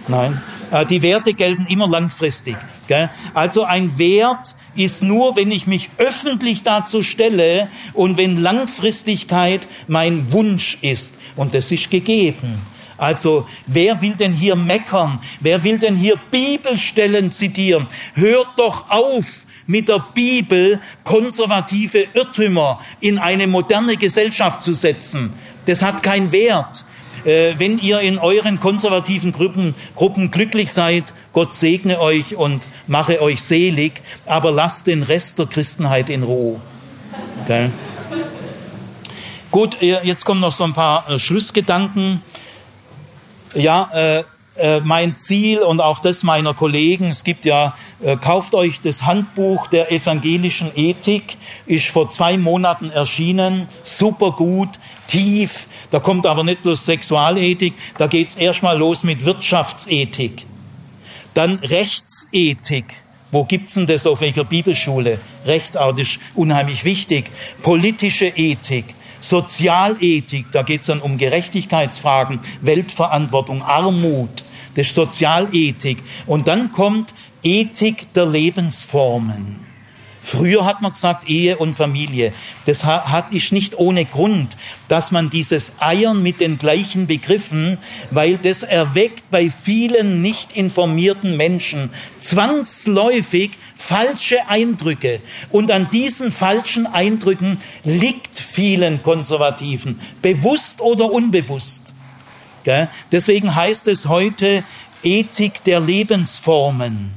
Nein, äh, die Werte gelten immer langfristig. Gell? Also ein Wert ist nur, wenn ich mich öffentlich dazu stelle und wenn Langfristigkeit mein Wunsch ist. Und das ist gegeben. Also wer will denn hier meckern? Wer will denn hier Bibelstellen zitieren? Hört doch auf mit der Bibel konservative Irrtümer in eine moderne Gesellschaft zu setzen. Das hat keinen Wert. Äh, wenn ihr in euren konservativen Gruppen, Gruppen glücklich seid, Gott segne euch und mache euch selig, aber lasst den Rest der Christenheit in Ruhe. Okay? Gut, äh, jetzt kommen noch so ein paar äh, Schlussgedanken ja, äh, äh, mein Ziel und auch das meiner Kollegen, es gibt ja, äh, kauft euch das Handbuch der evangelischen Ethik, ist vor zwei Monaten erschienen, super gut, tief, da kommt aber nicht bloß Sexualethik, da geht's erstmal los mit Wirtschaftsethik. Dann Rechtsethik. Wo gibt's denn das auf welcher Bibelschule? Rechtsart ist unheimlich wichtig. Politische Ethik. Sozialethik, da geht es dann um Gerechtigkeitsfragen, Weltverantwortung, Armut, das ist Sozialethik. Und dann kommt Ethik der Lebensformen. Früher hat man gesagt Ehe und Familie. Das hat ist nicht ohne Grund, dass man dieses Eiern mit den gleichen Begriffen, weil das erweckt bei vielen nicht informierten Menschen zwangsläufig falsche Eindrücke. Und an diesen falschen Eindrücken liegt vielen Konservativen, bewusst oder unbewusst. Deswegen heißt es heute Ethik der Lebensformen.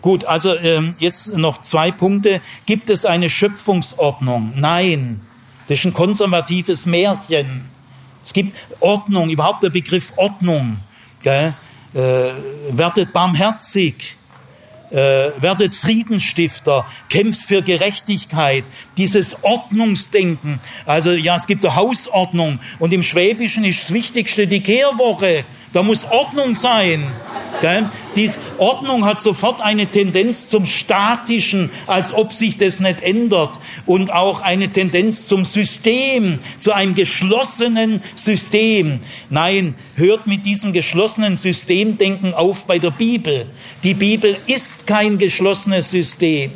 Gut, also ähm, jetzt noch zwei Punkte. Gibt es eine Schöpfungsordnung? Nein, das ist ein konservatives Märchen. Es gibt Ordnung, überhaupt der Begriff Ordnung. Gell? Äh, werdet barmherzig, äh, werdet Friedensstifter, kämpft für Gerechtigkeit, dieses Ordnungsdenken. Also ja, es gibt eine Hausordnung und im Schwäbischen ist das Wichtigste die Kehrwoche. Da muss Ordnung sein. Gell? Dies Ordnung hat sofort eine Tendenz zum Statischen, als ob sich das nicht ändert. Und auch eine Tendenz zum System, zu einem geschlossenen System. Nein, hört mit diesem geschlossenen Systemdenken auf bei der Bibel. Die Bibel ist kein geschlossenes System.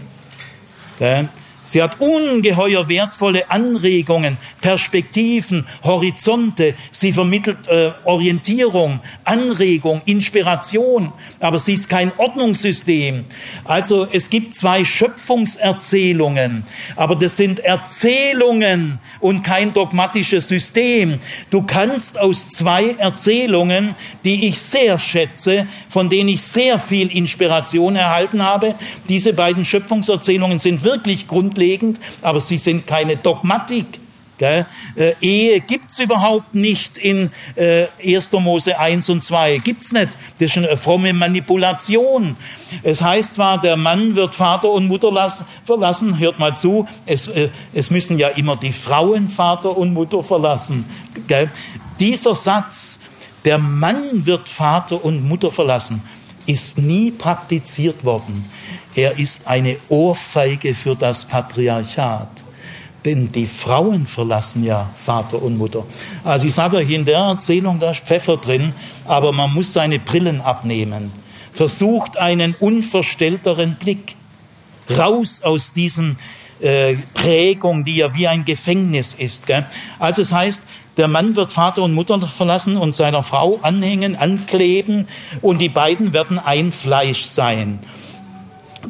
Gell? Sie hat ungeheuer wertvolle Anregungen, Perspektiven, Horizonte. Sie vermittelt äh, Orientierung, Anregung, Inspiration. Aber sie ist kein Ordnungssystem. Also es gibt zwei Schöpfungserzählungen. Aber das sind Erzählungen und kein dogmatisches System. Du kannst aus zwei Erzählungen, die ich sehr schätze, von denen ich sehr viel Inspiration erhalten habe, diese beiden Schöpfungserzählungen sind wirklich Grund grundlegend, aber sie sind keine Dogmatik. Gell? Äh, Ehe gibt's überhaupt nicht in äh, 1. Mose 1 und 2. Gibt's nicht. Das ist eine fromme Manipulation. Es heißt zwar, der Mann wird Vater und Mutter lassen, verlassen. Hört mal zu. Es, äh, es müssen ja immer die Frauen Vater und Mutter verlassen. Gell? Dieser Satz, der Mann wird Vater und Mutter verlassen, ist nie praktiziert worden. Er ist eine Ohrfeige für das Patriarchat. Denn die Frauen verlassen ja Vater und Mutter. Also ich sage euch, in der Erzählung, da ist Pfeffer drin, aber man muss seine Brillen abnehmen. Versucht einen unverstellteren Blick. Raus aus diesem äh, Prägung, die ja wie ein Gefängnis ist. Gell? Also es heißt, der Mann wird Vater und Mutter verlassen und seiner Frau anhängen, ankleben und die beiden werden ein Fleisch sein.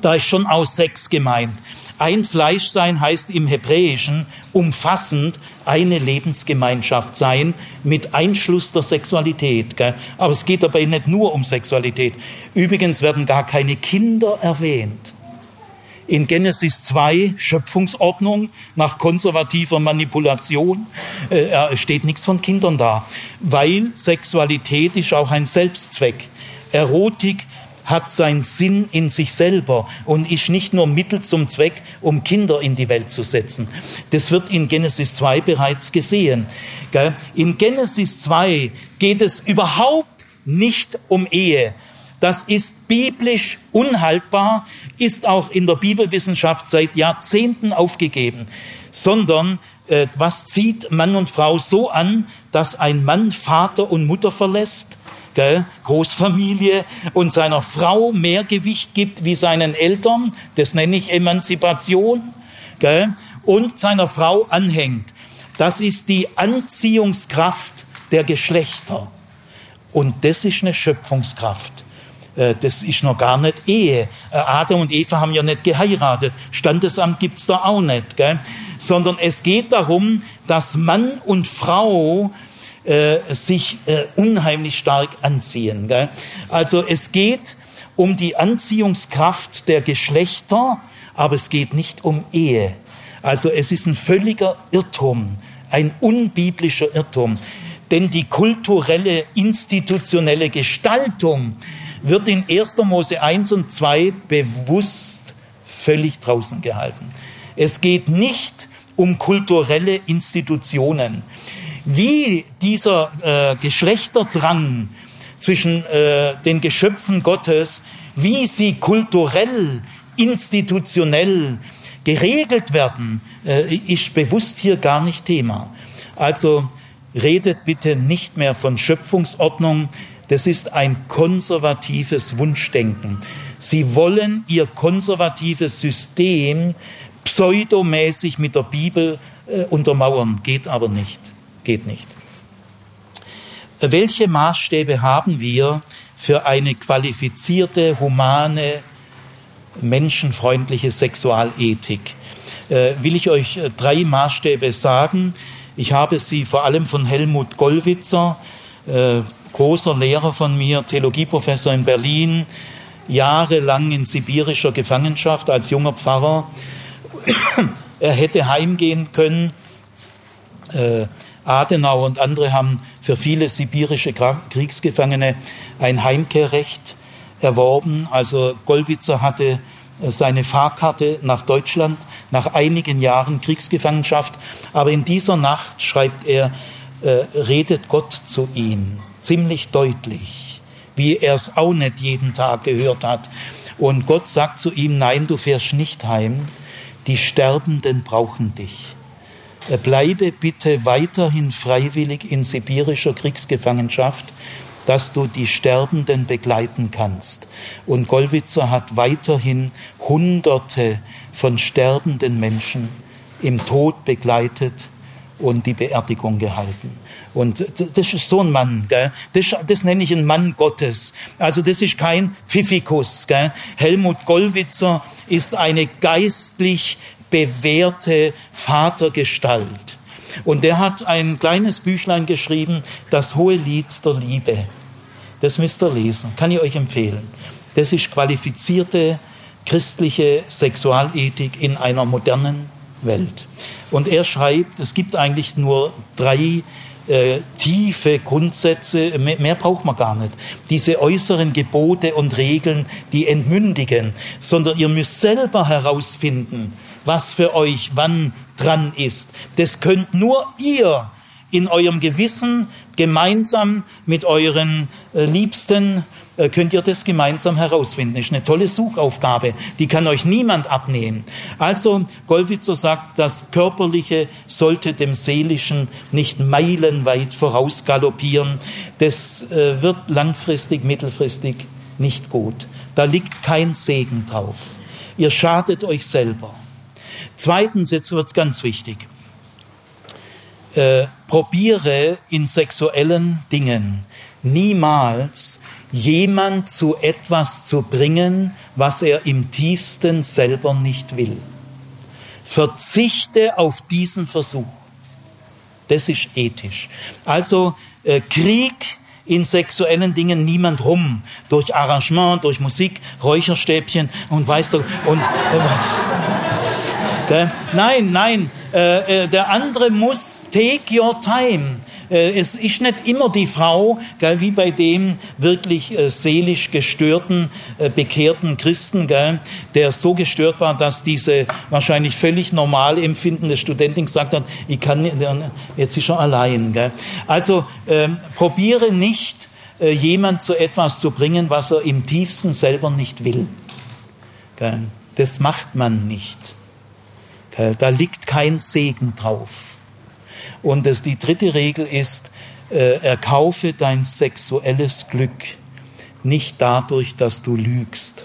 Da ist schon aus Sex gemeint. Ein Fleisch sein heißt im Hebräischen umfassend eine Lebensgemeinschaft sein mit Einschluss der Sexualität. Aber es geht dabei nicht nur um Sexualität. Übrigens werden gar keine Kinder erwähnt. In Genesis 2 Schöpfungsordnung nach konservativer Manipulation äh, steht nichts von Kindern da, weil Sexualität ist auch ein Selbstzweck. Erotik hat seinen Sinn in sich selber und ist nicht nur Mittel zum Zweck, um Kinder in die Welt zu setzen. Das wird in Genesis 2 bereits gesehen. In Genesis 2 geht es überhaupt nicht um Ehe. Das ist biblisch unhaltbar, ist auch in der Bibelwissenschaft seit Jahrzehnten aufgegeben, sondern äh, was zieht Mann und Frau so an, dass ein Mann Vater und Mutter verlässt, gell, Großfamilie und seiner Frau mehr Gewicht gibt wie seinen Eltern, das nenne ich Emanzipation, gell, und seiner Frau anhängt. Das ist die Anziehungskraft der Geschlechter. Und das ist eine Schöpfungskraft. Äh, das ist noch gar nicht Ehe. Äh, Adam und Eva haben ja nicht geheiratet. Standesamt gibt's da auch nicht. Gell? Sondern es geht darum, dass Mann und Frau äh, sich äh, unheimlich stark anziehen. Gell? Also es geht um die Anziehungskraft der Geschlechter, aber es geht nicht um Ehe. Also es ist ein völliger Irrtum, ein unbiblischer Irrtum. Denn die kulturelle, institutionelle Gestaltung wird in 1. Mose 1 und 2 bewusst völlig draußen gehalten. Es geht nicht um kulturelle Institutionen wie dieser äh, Geschlechterdrang zwischen äh, den Geschöpfen Gottes, wie sie kulturell, institutionell geregelt werden, äh, ist bewusst hier gar nicht Thema. Also redet bitte nicht mehr von Schöpfungsordnung, das ist ein konservatives Wunschdenken. Sie wollen ihr konservatives System pseudomäßig mit der Bibel äh, untermauern, geht aber nicht geht nicht. Welche Maßstäbe haben wir für eine qualifizierte, humane, menschenfreundliche Sexualethik? Äh, will ich euch äh, drei Maßstäbe sagen. Ich habe sie vor allem von Helmut Gollwitzer, äh, großer Lehrer von mir, Theologieprofessor in Berlin, jahrelang in sibirischer Gefangenschaft als junger Pfarrer. [CLEARS THROAT] er hätte heimgehen können. Äh, Adenauer und andere haben für viele sibirische Kriegsgefangene ein Heimkehrrecht erworben. Also Gollwitzer hatte äh, seine Fahrkarte nach Deutschland nach einigen Jahren Kriegsgefangenschaft. Aber in dieser Nacht, schreibt er, äh, redet Gott zu ihm ziemlich deutlich, wie er es auch nicht jeden Tag gehört hat. Und Gott sagt zu ihm, nein, du fährst nicht heim, die Sterbenden brauchen dich. Bleibe bitte weiterhin freiwillig in sibirischer Kriegsgefangenschaft, dass du die Sterbenden begleiten kannst. Und Gollwitzer hat weiterhin Hunderte von sterbenden Menschen im Tod begleitet und die Beerdigung gehalten. Und das ist so ein Mann, gell? Das, das nenne ich einen Mann Gottes. Also das ist kein Pfiffikus. Gell? Helmut Gollwitzer ist eine geistlich bewährte Vatergestalt. Und der hat ein kleines Büchlein geschrieben, das hohe Lied der Liebe. Das müsst ihr lesen, kann ich euch empfehlen. Das ist qualifizierte christliche Sexualethik in einer modernen Welt. Und er schreibt, es gibt eigentlich nur drei äh, tiefe Grundsätze, mehr, mehr braucht man gar nicht. Diese äußeren Gebote und Regeln, die entmündigen, sondern ihr müsst selber herausfinden, was für euch wann dran ist. Das könnt nur ihr in eurem Gewissen gemeinsam mit euren äh, Liebsten könnt ihr das gemeinsam herausfinden. Das ist eine tolle Suchaufgabe, die kann euch niemand abnehmen. Also Gollwitzer sagt, das Körperliche sollte dem Seelischen nicht meilenweit vorausgaloppieren. Das äh, wird langfristig, mittelfristig nicht gut. Da liegt kein Segen drauf. Ihr schadet euch selber. Zweitens, jetzt wird es ganz wichtig. Äh, probiere in sexuellen Dingen niemals jemand zu etwas zu bringen, was er im tiefsten selber nicht will. Verzichte auf diesen Versuch. Das ist ethisch. Also äh, Krieg in sexuellen Dingen niemand rum. Durch Arrangement, durch Musik, Räucherstäbchen und weißt du, und, äh, nein, nein, äh, äh, der andere muss take your time. Äh, es ist nicht immer die Frau, gell, wie bei dem wirklich äh, seelisch gestörten, äh, bekehrten Christen, gell, der so gestört war, dass diese wahrscheinlich völlig normal empfindende Studentin gesagt hat, ich kann jetzt ist er allein. Gell. Also ähm, probiere nicht, jemand zu etwas zu bringen, was er im tiefsten selber nicht will. Das macht man nicht. Da liegt kein Segen drauf. Und das, die dritte Regel ist, äh, erkaufe dein sexuelles Glück nicht dadurch, dass du lügst,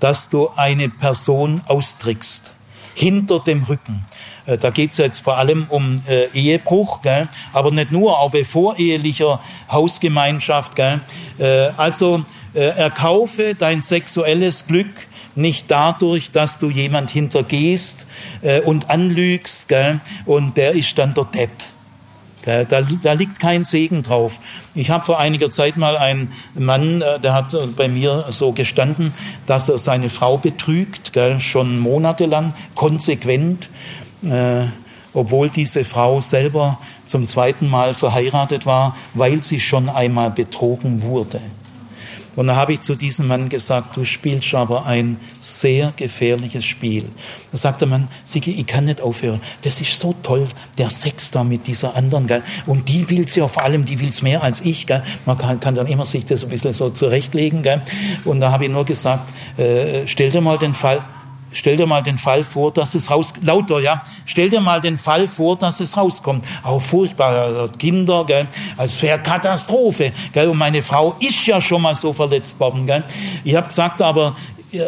dass du eine Person austrickst, hinter dem Rücken. Äh, da geht es jetzt vor allem um äh, Ehebruch, gell? aber nicht nur, auch bei vorehelicher Hausgemeinschaft. Gell? Äh, also äh, erkaufe dein sexuelles Glück nicht dadurch, dass du jemand hintergehst äh, und anlügst, gell? und der ist dann der Depp. Da, da, liegt kein Segen drauf. Ich habe vor einiger Zeit mal einen Mann, äh, der hat bei mir so gestanden, dass er seine Frau betrügt, gell, schon monatelang, konsequent, äh, obwohl diese Frau selber zum zweiten Mal verheiratet war, weil sie schon einmal betrogen wurde. Und da habe ich zu diesem Mann gesagt, du spielst aber ein sehr gefährliches Spiel. Da sagt der Mann, Sigi, ich kann nicht aufhören. Das ist so toll, der Sex da mit dieser anderen, gell? Und die will's ja vor allem, die will's mehr als ich, gell? Man kann, kann dann immer sich das ein bisschen so zurechtlegen, gell? Und da habe ich nur gesagt, äh, stell dir mal den Fall, Stell dir mal den Fall vor, dass es raus, lauter, ja. Stell dir mal den Fall vor, dass es rauskommt. Auch furchtbar, Kinder, gell. Also es wäre Katastrophe, gell. Und meine Frau ist ja schon mal so verletzt worden, gell. Ich habe gesagt, aber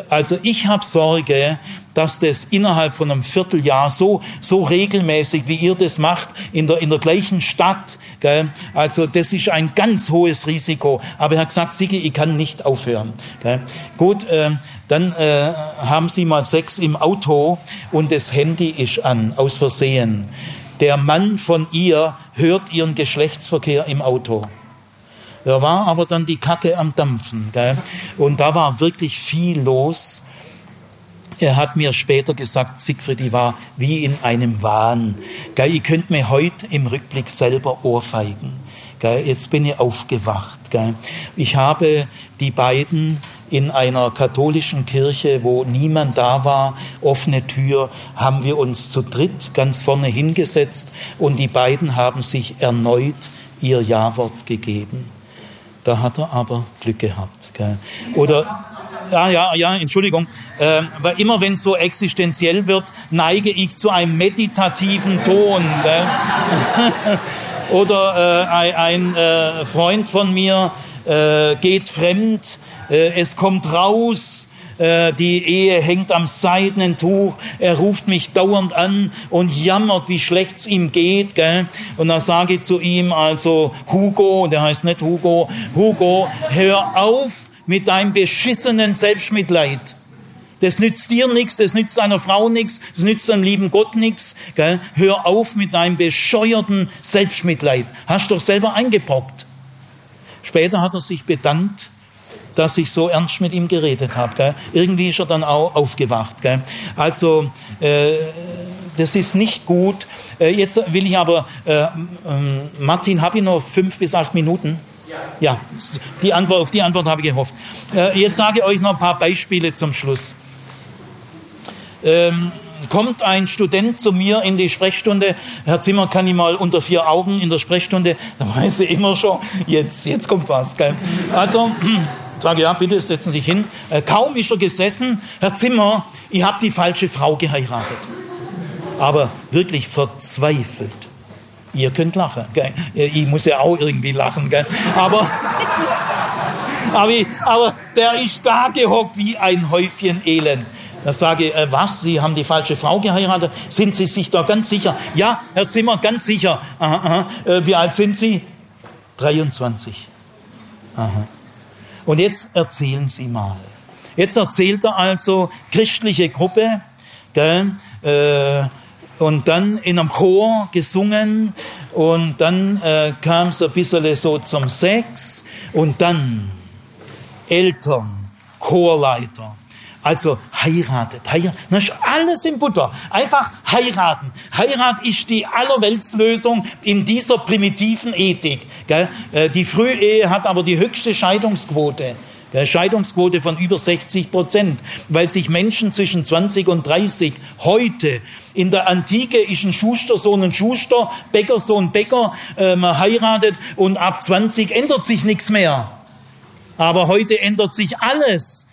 also ich habe Sorge, dass das innerhalb von einem Vierteljahr so, so regelmäßig, wie ihr das macht, in der, in der gleichen Stadt, gell? also das ist ein ganz hohes Risiko. Aber er hat gesagt, Sigi, ich kann nicht aufhören. Gell? Gut, äh, dann äh, haben sie mal Sex im Auto und das Handy ist an, aus Versehen. Der Mann von ihr hört ihren Geschlechtsverkehr im Auto. Da war aber dann die Kacke am Dampfen. Gell? Und da war wirklich viel los. Er hat mir später gesagt, Siegfried, ich war wie in einem Wahn. Gell? Ich könnte mir heute im Rückblick selber ohrfeigen. Gell? Jetzt bin ich aufgewacht. Gell? Ich habe die beiden in einer katholischen Kirche, wo niemand da war, offene Tür, haben wir uns zu dritt ganz vorne hingesetzt und die beiden haben sich erneut ihr Ja-Wort gegeben. Da hat er aber Glück gehabt. Gell? Oder ja, ja, ja, Entschuldigung, äh, weil immer wenn es so existenziell wird, neige ich zu einem meditativen Ton. [LAUGHS] Oder äh, ein, ein äh, Freund von mir äh, geht fremd, äh, es kommt raus, äh, die Ehe hängt am seidenen Tuch, er ruft mich dauernd an und jammert, wie schlecht es ihm geht. Gell? Und dann sage ich zu ihm also, Hugo, der heißt nicht Hugo, Hugo, hör auf mit deinem beschissenen Selbstmitleid. Das nützt dir nichts, das nützt deiner Frau nichts, das nützt deinem lieben Gott nichts. Hör auf mit deinem bescheuerten Selbstmitleid. Hast doch selber eingebrockt. Später hat er sich bedankt dass ich so ernst mit ihm geredet habe. Irgendwie ist er dann auch aufgewacht. Gell? Also äh, das ist nicht gut. Äh, jetzt will ich aber, äh, äh, Martin, habe ich noch fünf bis acht Minuten? Ja, die Antwort, auf die Antwort habe ich gehofft. Äh, jetzt sage ich euch noch ein paar Beispiele zum Schluss. Ähm, kommt ein Student zu mir in die Sprechstunde, Herr Zimmer, kann ich mal unter vier Augen in der Sprechstunde, da weiß ich immer schon, jetzt, jetzt kommt was. Gell? Also, [CLEARS THROAT] sage ja, bitte setzen Sie sich hin. Äh, kaum ist er gesessen, Herr Zimmer, ich habe die falsche Frau geheiratet. Aber wirklich verzweifelt. Ihr könnt lachen. Gell? Ich muss ja auch irgendwie lachen. Gell? Aber, [LAUGHS] aber, aber der ist da gehockt wie ein Häufchen Elend. Da sage ich, äh, was, Sie haben die falsche Frau geheiratet? Sind Sie sich da ganz sicher? Ja, Herr Zimmer, ganz sicher. Aha, aha. Äh, wie alt sind Sie? 23. Aha. Und jetzt erzählen Sie mal. Jetzt erzählt er also christliche Gruppe, gell, äh, und dann in einem Chor gesungen und dann äh, kam es ein bisschen so zum Sex und dann Eltern, Chorleiter. Also heiratet, heiratet. Das ist alles in Butter. Einfach heiraten. Heirat ist die Allerweltslösung in dieser primitiven Ethik. Äh, die Frühehe hat aber die höchste Scheidungsquote. Scheidungsquote von über 60 Prozent, weil sich Menschen zwischen 20 und 30 heute in der Antike ist ein Schustersohn ein Schuster, Bäckersohn Bäcker, äh, man heiratet und ab 20 ändert sich nichts mehr. Aber heute ändert sich alles.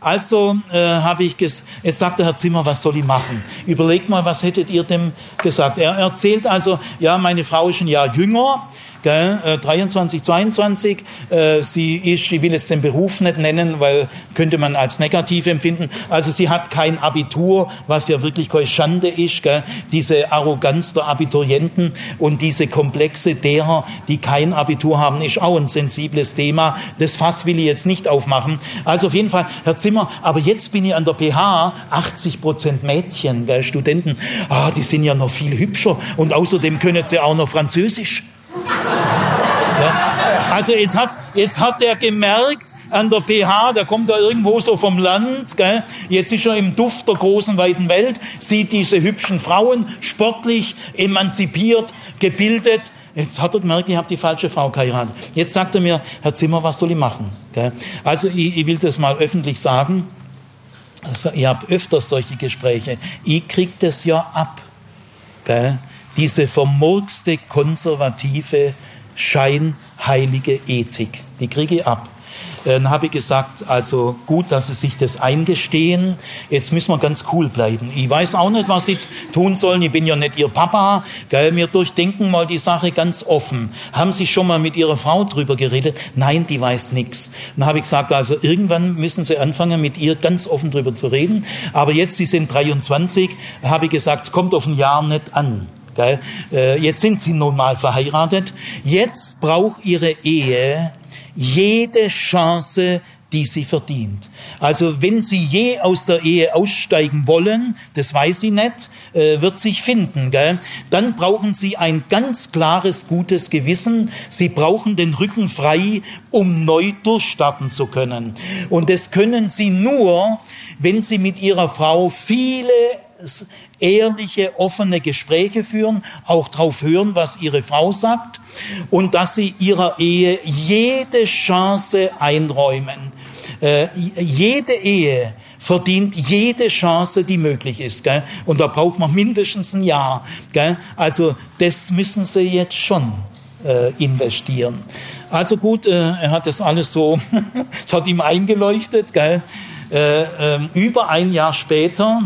Also äh, habe ich gesagt, jetzt sagt der Herr Zimmer, was soll ich machen? Überlegt mal, was hättet ihr dem gesagt? Er erzählt also, ja, meine Frau ist ein Jahr jünger, gell, 23, äh, 22. Äh, sie ist, ich will jetzt den Beruf nicht nennen, weil könnte man als negativ empfinden. Also sie hat kein Abitur, was ja wirklich keine Schande ist. Gell. Diese Arroganz der Abiturienten und diese Komplexe derer, die kein Abitur haben, ist auch ein sensibles Thema. Das Fass will ich jetzt nicht aufmachen. Also auf jeden Fall, Herr Zimmer, aber jetzt bin ich an der PH, 80 Prozent Mädchen, gell, Studenten, ah, die sind ja noch viel hübscher und außerdem können sie auch noch Französisch. Ja? Also jetzt hat, jetzt hat er gemerkt, an der PH, der kommt da irgendwo so vom Land, gell? jetzt ist er im Duft der großen, weiten Welt, sieht diese hübschen Frauen, sportlich, emanzipiert, gebildet. Jetzt hat er gemerkt, ich habe die falsche Frau geheiratet. Jetzt sagt er mir, Herr Zimmer, was soll ich machen? Gell? Also ich, ich will das mal öffentlich sagen. Also, ich habe öfters solche Gespräche. Ich krieg das ja ab. Gell? Diese vermurkste, konservative, scheinheilige Ethik. Die kriege ich ab. Dann habe ich gesagt, also gut, dass Sie sich das eingestehen. Jetzt müssen wir ganz cool bleiben. Ich weiß auch nicht, was Sie tun sollen. Ich bin ja nicht Ihr Papa. Gell? Wir durchdenken mal die Sache ganz offen. Haben Sie schon mal mit Ihrer Frau drüber geredet? Nein, die weiß nichts. Dann habe ich gesagt, also irgendwann müssen Sie anfangen, mit ihr ganz offen drüber zu reden. Aber jetzt, Sie sind 23, habe ich gesagt, es kommt auf ein Jahr nicht an. Gell? Äh, jetzt sind sie nun mal verheiratet. Jetzt braucht ihre Ehe jede Chance, die sie verdient. Also wenn sie je aus der Ehe aussteigen wollen, das weiß sie nicht, äh, wird sich finden, gell? dann brauchen sie ein ganz klares, gutes Gewissen. Sie brauchen den Rücken frei, um neu durchstarten zu können. Und das können sie nur, wenn sie mit ihrer Frau viele ehrliche, offene Gespräche führen, auch drauf hören, was ihre Frau sagt und dass sie ihrer Ehe jede Chance einräumen. Äh, jede Ehe verdient jede Chance, die möglich ist. Gell? Und da braucht man mindestens ein Jahr. Gell? Also das müssen sie jetzt schon äh, investieren. Also gut, äh, er hat das alles so, [LAUGHS] es hat ihm eingeleuchtet. Gell? Äh, ähm, über ein Jahr später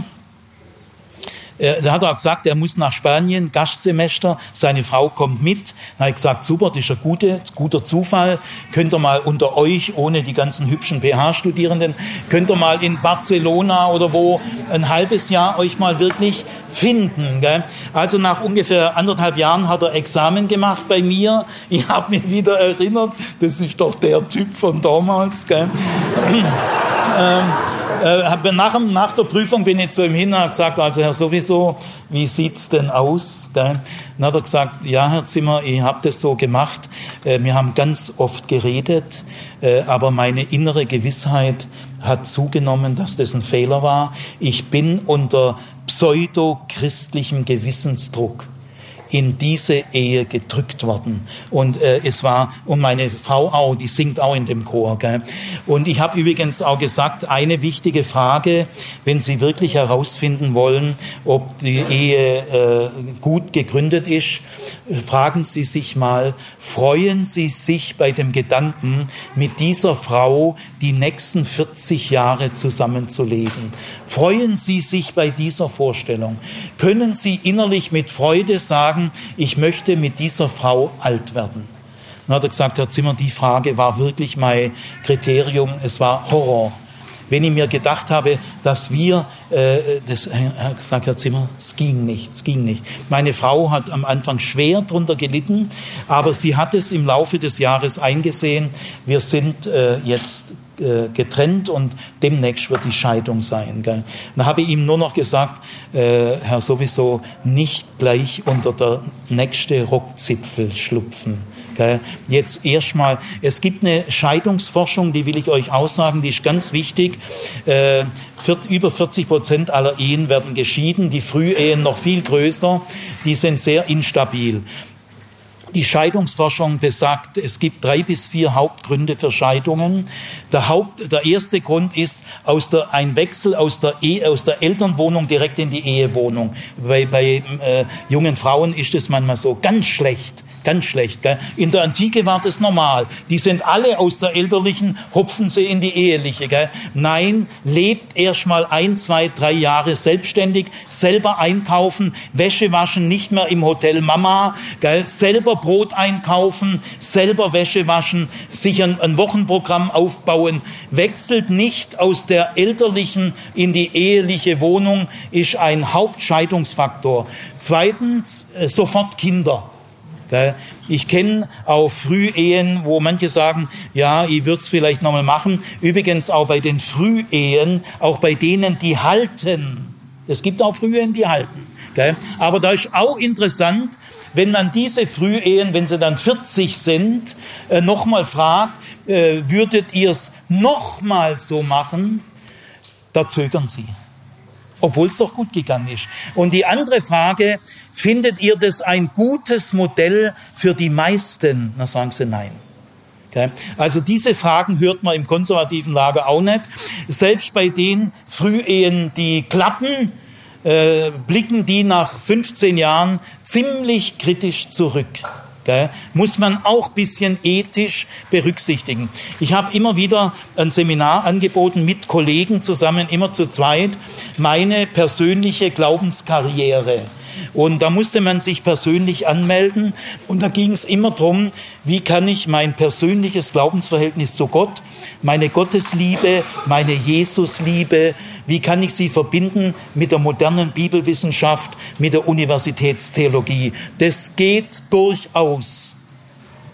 äh, da hat er auch gesagt, er muss nach Spanien, Gastsemester, seine Frau kommt mit. Da habe ich gesagt, super, das ist ein guter, guter Zufall. Könnt ihr mal unter euch, ohne die ganzen hübschen PH-Studierenden, könnt ihr mal in Barcelona oder wo ein halbes Jahr euch mal wirklich finden. Gell? Also nach ungefähr anderthalb Jahren hat er Examen gemacht bei mir. Ich habe mich wieder erinnert, das ist doch der Typ von damals. Gell? [CLEARS THROAT] ähm, Äh, nach, nach, der Prüfung bin ich zu ihm hin und habe gesagt, also Herr sowieso, wie sieht's denn aus? Gell? Dann hat er gesagt, ja Herr Zimmer, ich habe das so gemacht. Äh, wir haben ganz oft geredet, äh, aber meine innere Gewissheit hat zugenommen, dass das ein Fehler war. Ich bin unter pseudo-christlichem Gewissensdruck in diese Ehe gedrückt worden. Und äh, es war, und meine Frau auch, die singt auch in dem Chor. Gell? Und ich habe übrigens auch gesagt, eine wichtige Frage, wenn Sie wirklich herausfinden wollen, ob die Ehe äh, gut gegründet ist, fragen Sie sich mal, freuen Sie sich bei dem Gedanken, mit dieser Frau die nächsten 40 Jahre zusammenzuleben? Freuen Sie sich bei dieser Vorstellung? Können Sie innerlich mit Freude sagen, sagen, ich möchte mit dieser Frau alt werden. Dann hat er gesagt, Herr Zimmer, die Frage war wirklich mein Kriterium, es war Horror. Wenn ich mir gedacht habe, dass wir, äh, das hat gesagt, Herr Zimmer, es ging nicht, es ging nicht. Meine Frau hat am Anfang schwer darunter gelitten, aber sie hat es im Laufe des Jahres eingesehen. Wir sind äh, jetzt äh, getrennt und demnächst wird die Scheidung sein. Gell? Dann habe ich ihm nur noch gesagt, äh, Herr sowieso, nicht gleich unter der nächste Rockzipfel schlupfen. Gell? Jetzt erstmal, es gibt eine Scheidungsforschung, die will ich euch aussagen, die ist ganz wichtig. Äh, über 40 Prozent aller Ehen werden geschieden, die Frühehen noch viel größer, die sind sehr instabil. Die Scheidungsforschung besagt, es gibt drei bis vier Hauptgründe für Scheidungen. Der, Haupt, der erste Grund ist aus der, ein Wechsel aus der, e, aus der Elternwohnung direkt in die Ehewohnung. Bei, bei äh, jungen Frauen ist es manchmal so ganz schlecht Ganz schlecht. Gell? In der Antike war das normal. Die sind alle aus der elterlichen, hupfen sie in die eheliche. Gell? Nein, lebt erst mal ein, zwei, drei Jahre selbstständig, selber einkaufen, Wäsche waschen, nicht mehr im Hotel Mama, gell? selber Brot einkaufen, selber Wäsche waschen, sich ein, ein Wochenprogramm aufbauen, wechselt nicht aus der elterlichen in die eheliche Wohnung, ist ein Hauptscheidungsfaktor. Zweitens, äh, sofort Kinder. Ich kenne auch Frühehen, wo manche sagen, ja, ich würde es vielleicht nochmal machen. Übrigens auch bei den Frühehen, auch bei denen, die halten. Es gibt auch Frühehen, die halten. Aber da ist auch interessant, wenn man diese Frühehen, wenn sie dann 40 sind, äh, nochmal fragt, äh, würdet ihr es nochmal so machen? Da zögern sie obwohl es doch gut gegangen ist. Und die andere Frage, findet ihr das ein gutes Modell für die meisten? Na sagen sie nein. Okay. Also diese Fragen hört man im konservativen Lager auch nicht. Selbst bei den Frühehen, die klappen, äh, blicken die nach 15 Jahren ziemlich kritisch zurück. Gell, muss man auch ein bisschen ethisch berücksichtigen. Ich habe immer wieder ein Seminar angeboten mit Kollegen zusammen, immer zu zweit, meine persönliche Glaubenskarriere. Und da musste man sich persönlich anmelden. Und da ging es immer darum, wie kann ich mein persönliches Glaubensverhältnis zu Gott, meine Gottesliebe, meine Jesusliebe, wie kann ich sie verbinden mit der modernen Bibelwissenschaft, mit der Universitätstheologie. Das geht durchaus.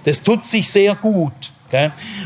Das tut sich sehr gut.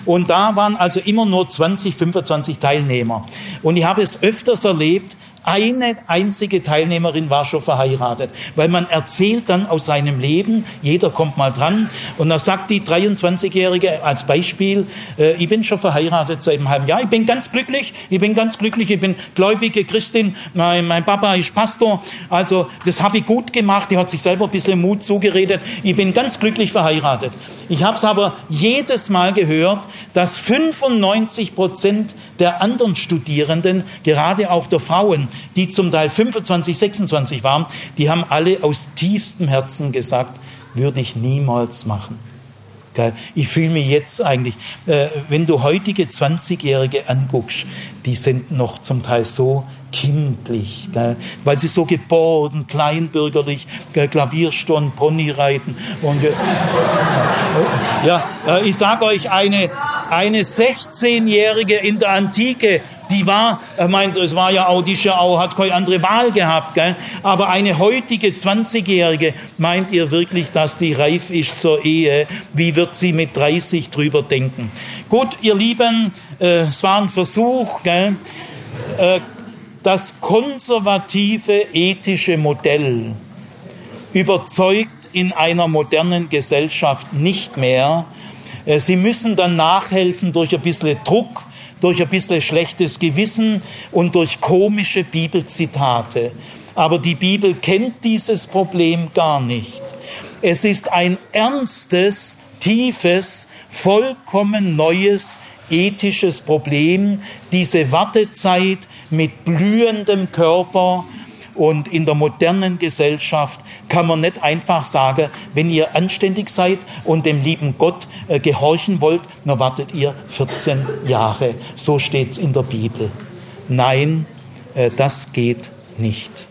Und da waren also immer nur 20, 25 Teilnehmer. Und ich habe es öfters erlebt, eine einzige Teilnehmerin war schon verheiratet, weil man erzählt dann aus seinem Leben, jeder kommt mal dran. Und da sagt die 23-Jährige als Beispiel, äh, ich bin schon verheiratet seit einem halben Jahr, ich bin ganz glücklich, ich bin ganz glücklich, ich bin gläubige Christin, mein, mein Papa ist Pastor, also das habe ich gut gemacht, die hat sich selber ein bisschen Mut zugeredet, ich bin ganz glücklich verheiratet. Ich habe es aber jedes Mal gehört, dass 95 Prozent der anderen Studierenden, gerade auch der Frauen, die zum Teil 25, 26 waren, die haben alle aus tiefstem Herzen gesagt, würde ich niemals machen. Ich fühle mich jetzt eigentlich, äh, wenn du heutige 20-Jährige anguckst, die sind noch zum Teil so kindlich, gell? weil sie so geboren, kleinbürgerlich, gell? Klaviersturm, Ponyreiten und jetzt, [LAUGHS] ja, äh, ich sage euch eine eine 16-jährige in der Antike, die war, er meint, es war ja auch, die auch, hat keine andere Wahl gehabt, gell? aber eine heutige 20-jährige, meint ihr wirklich, dass die reif ist zur Ehe? Wie wird sie mit 30 drüber denken? Gut, ihr Lieben, äh, es war ein Versuch, gell? Äh, das konservative ethische Modell überzeugt in einer modernen Gesellschaft nicht mehr. Äh, sie müssen dann nachhelfen durch ein bisschen Druck, durch ein bisschen schlechtes Gewissen und durch komische Bibelzitate. Aber die Bibel kennt dieses Problem gar nicht. Es ist ein ernstes, tiefes, vollkommen neues ethisches Problem, diese Wartezeit mit blühendem Körper und in der modernen Gesellschaft kann man nicht einfach sagen, wenn ihr anständig seid und dem lieben Gott äh, gehorchen wollt, dann wartet ihr 14 Jahre. So steht's in der Bibel. Nein, äh, das geht nicht.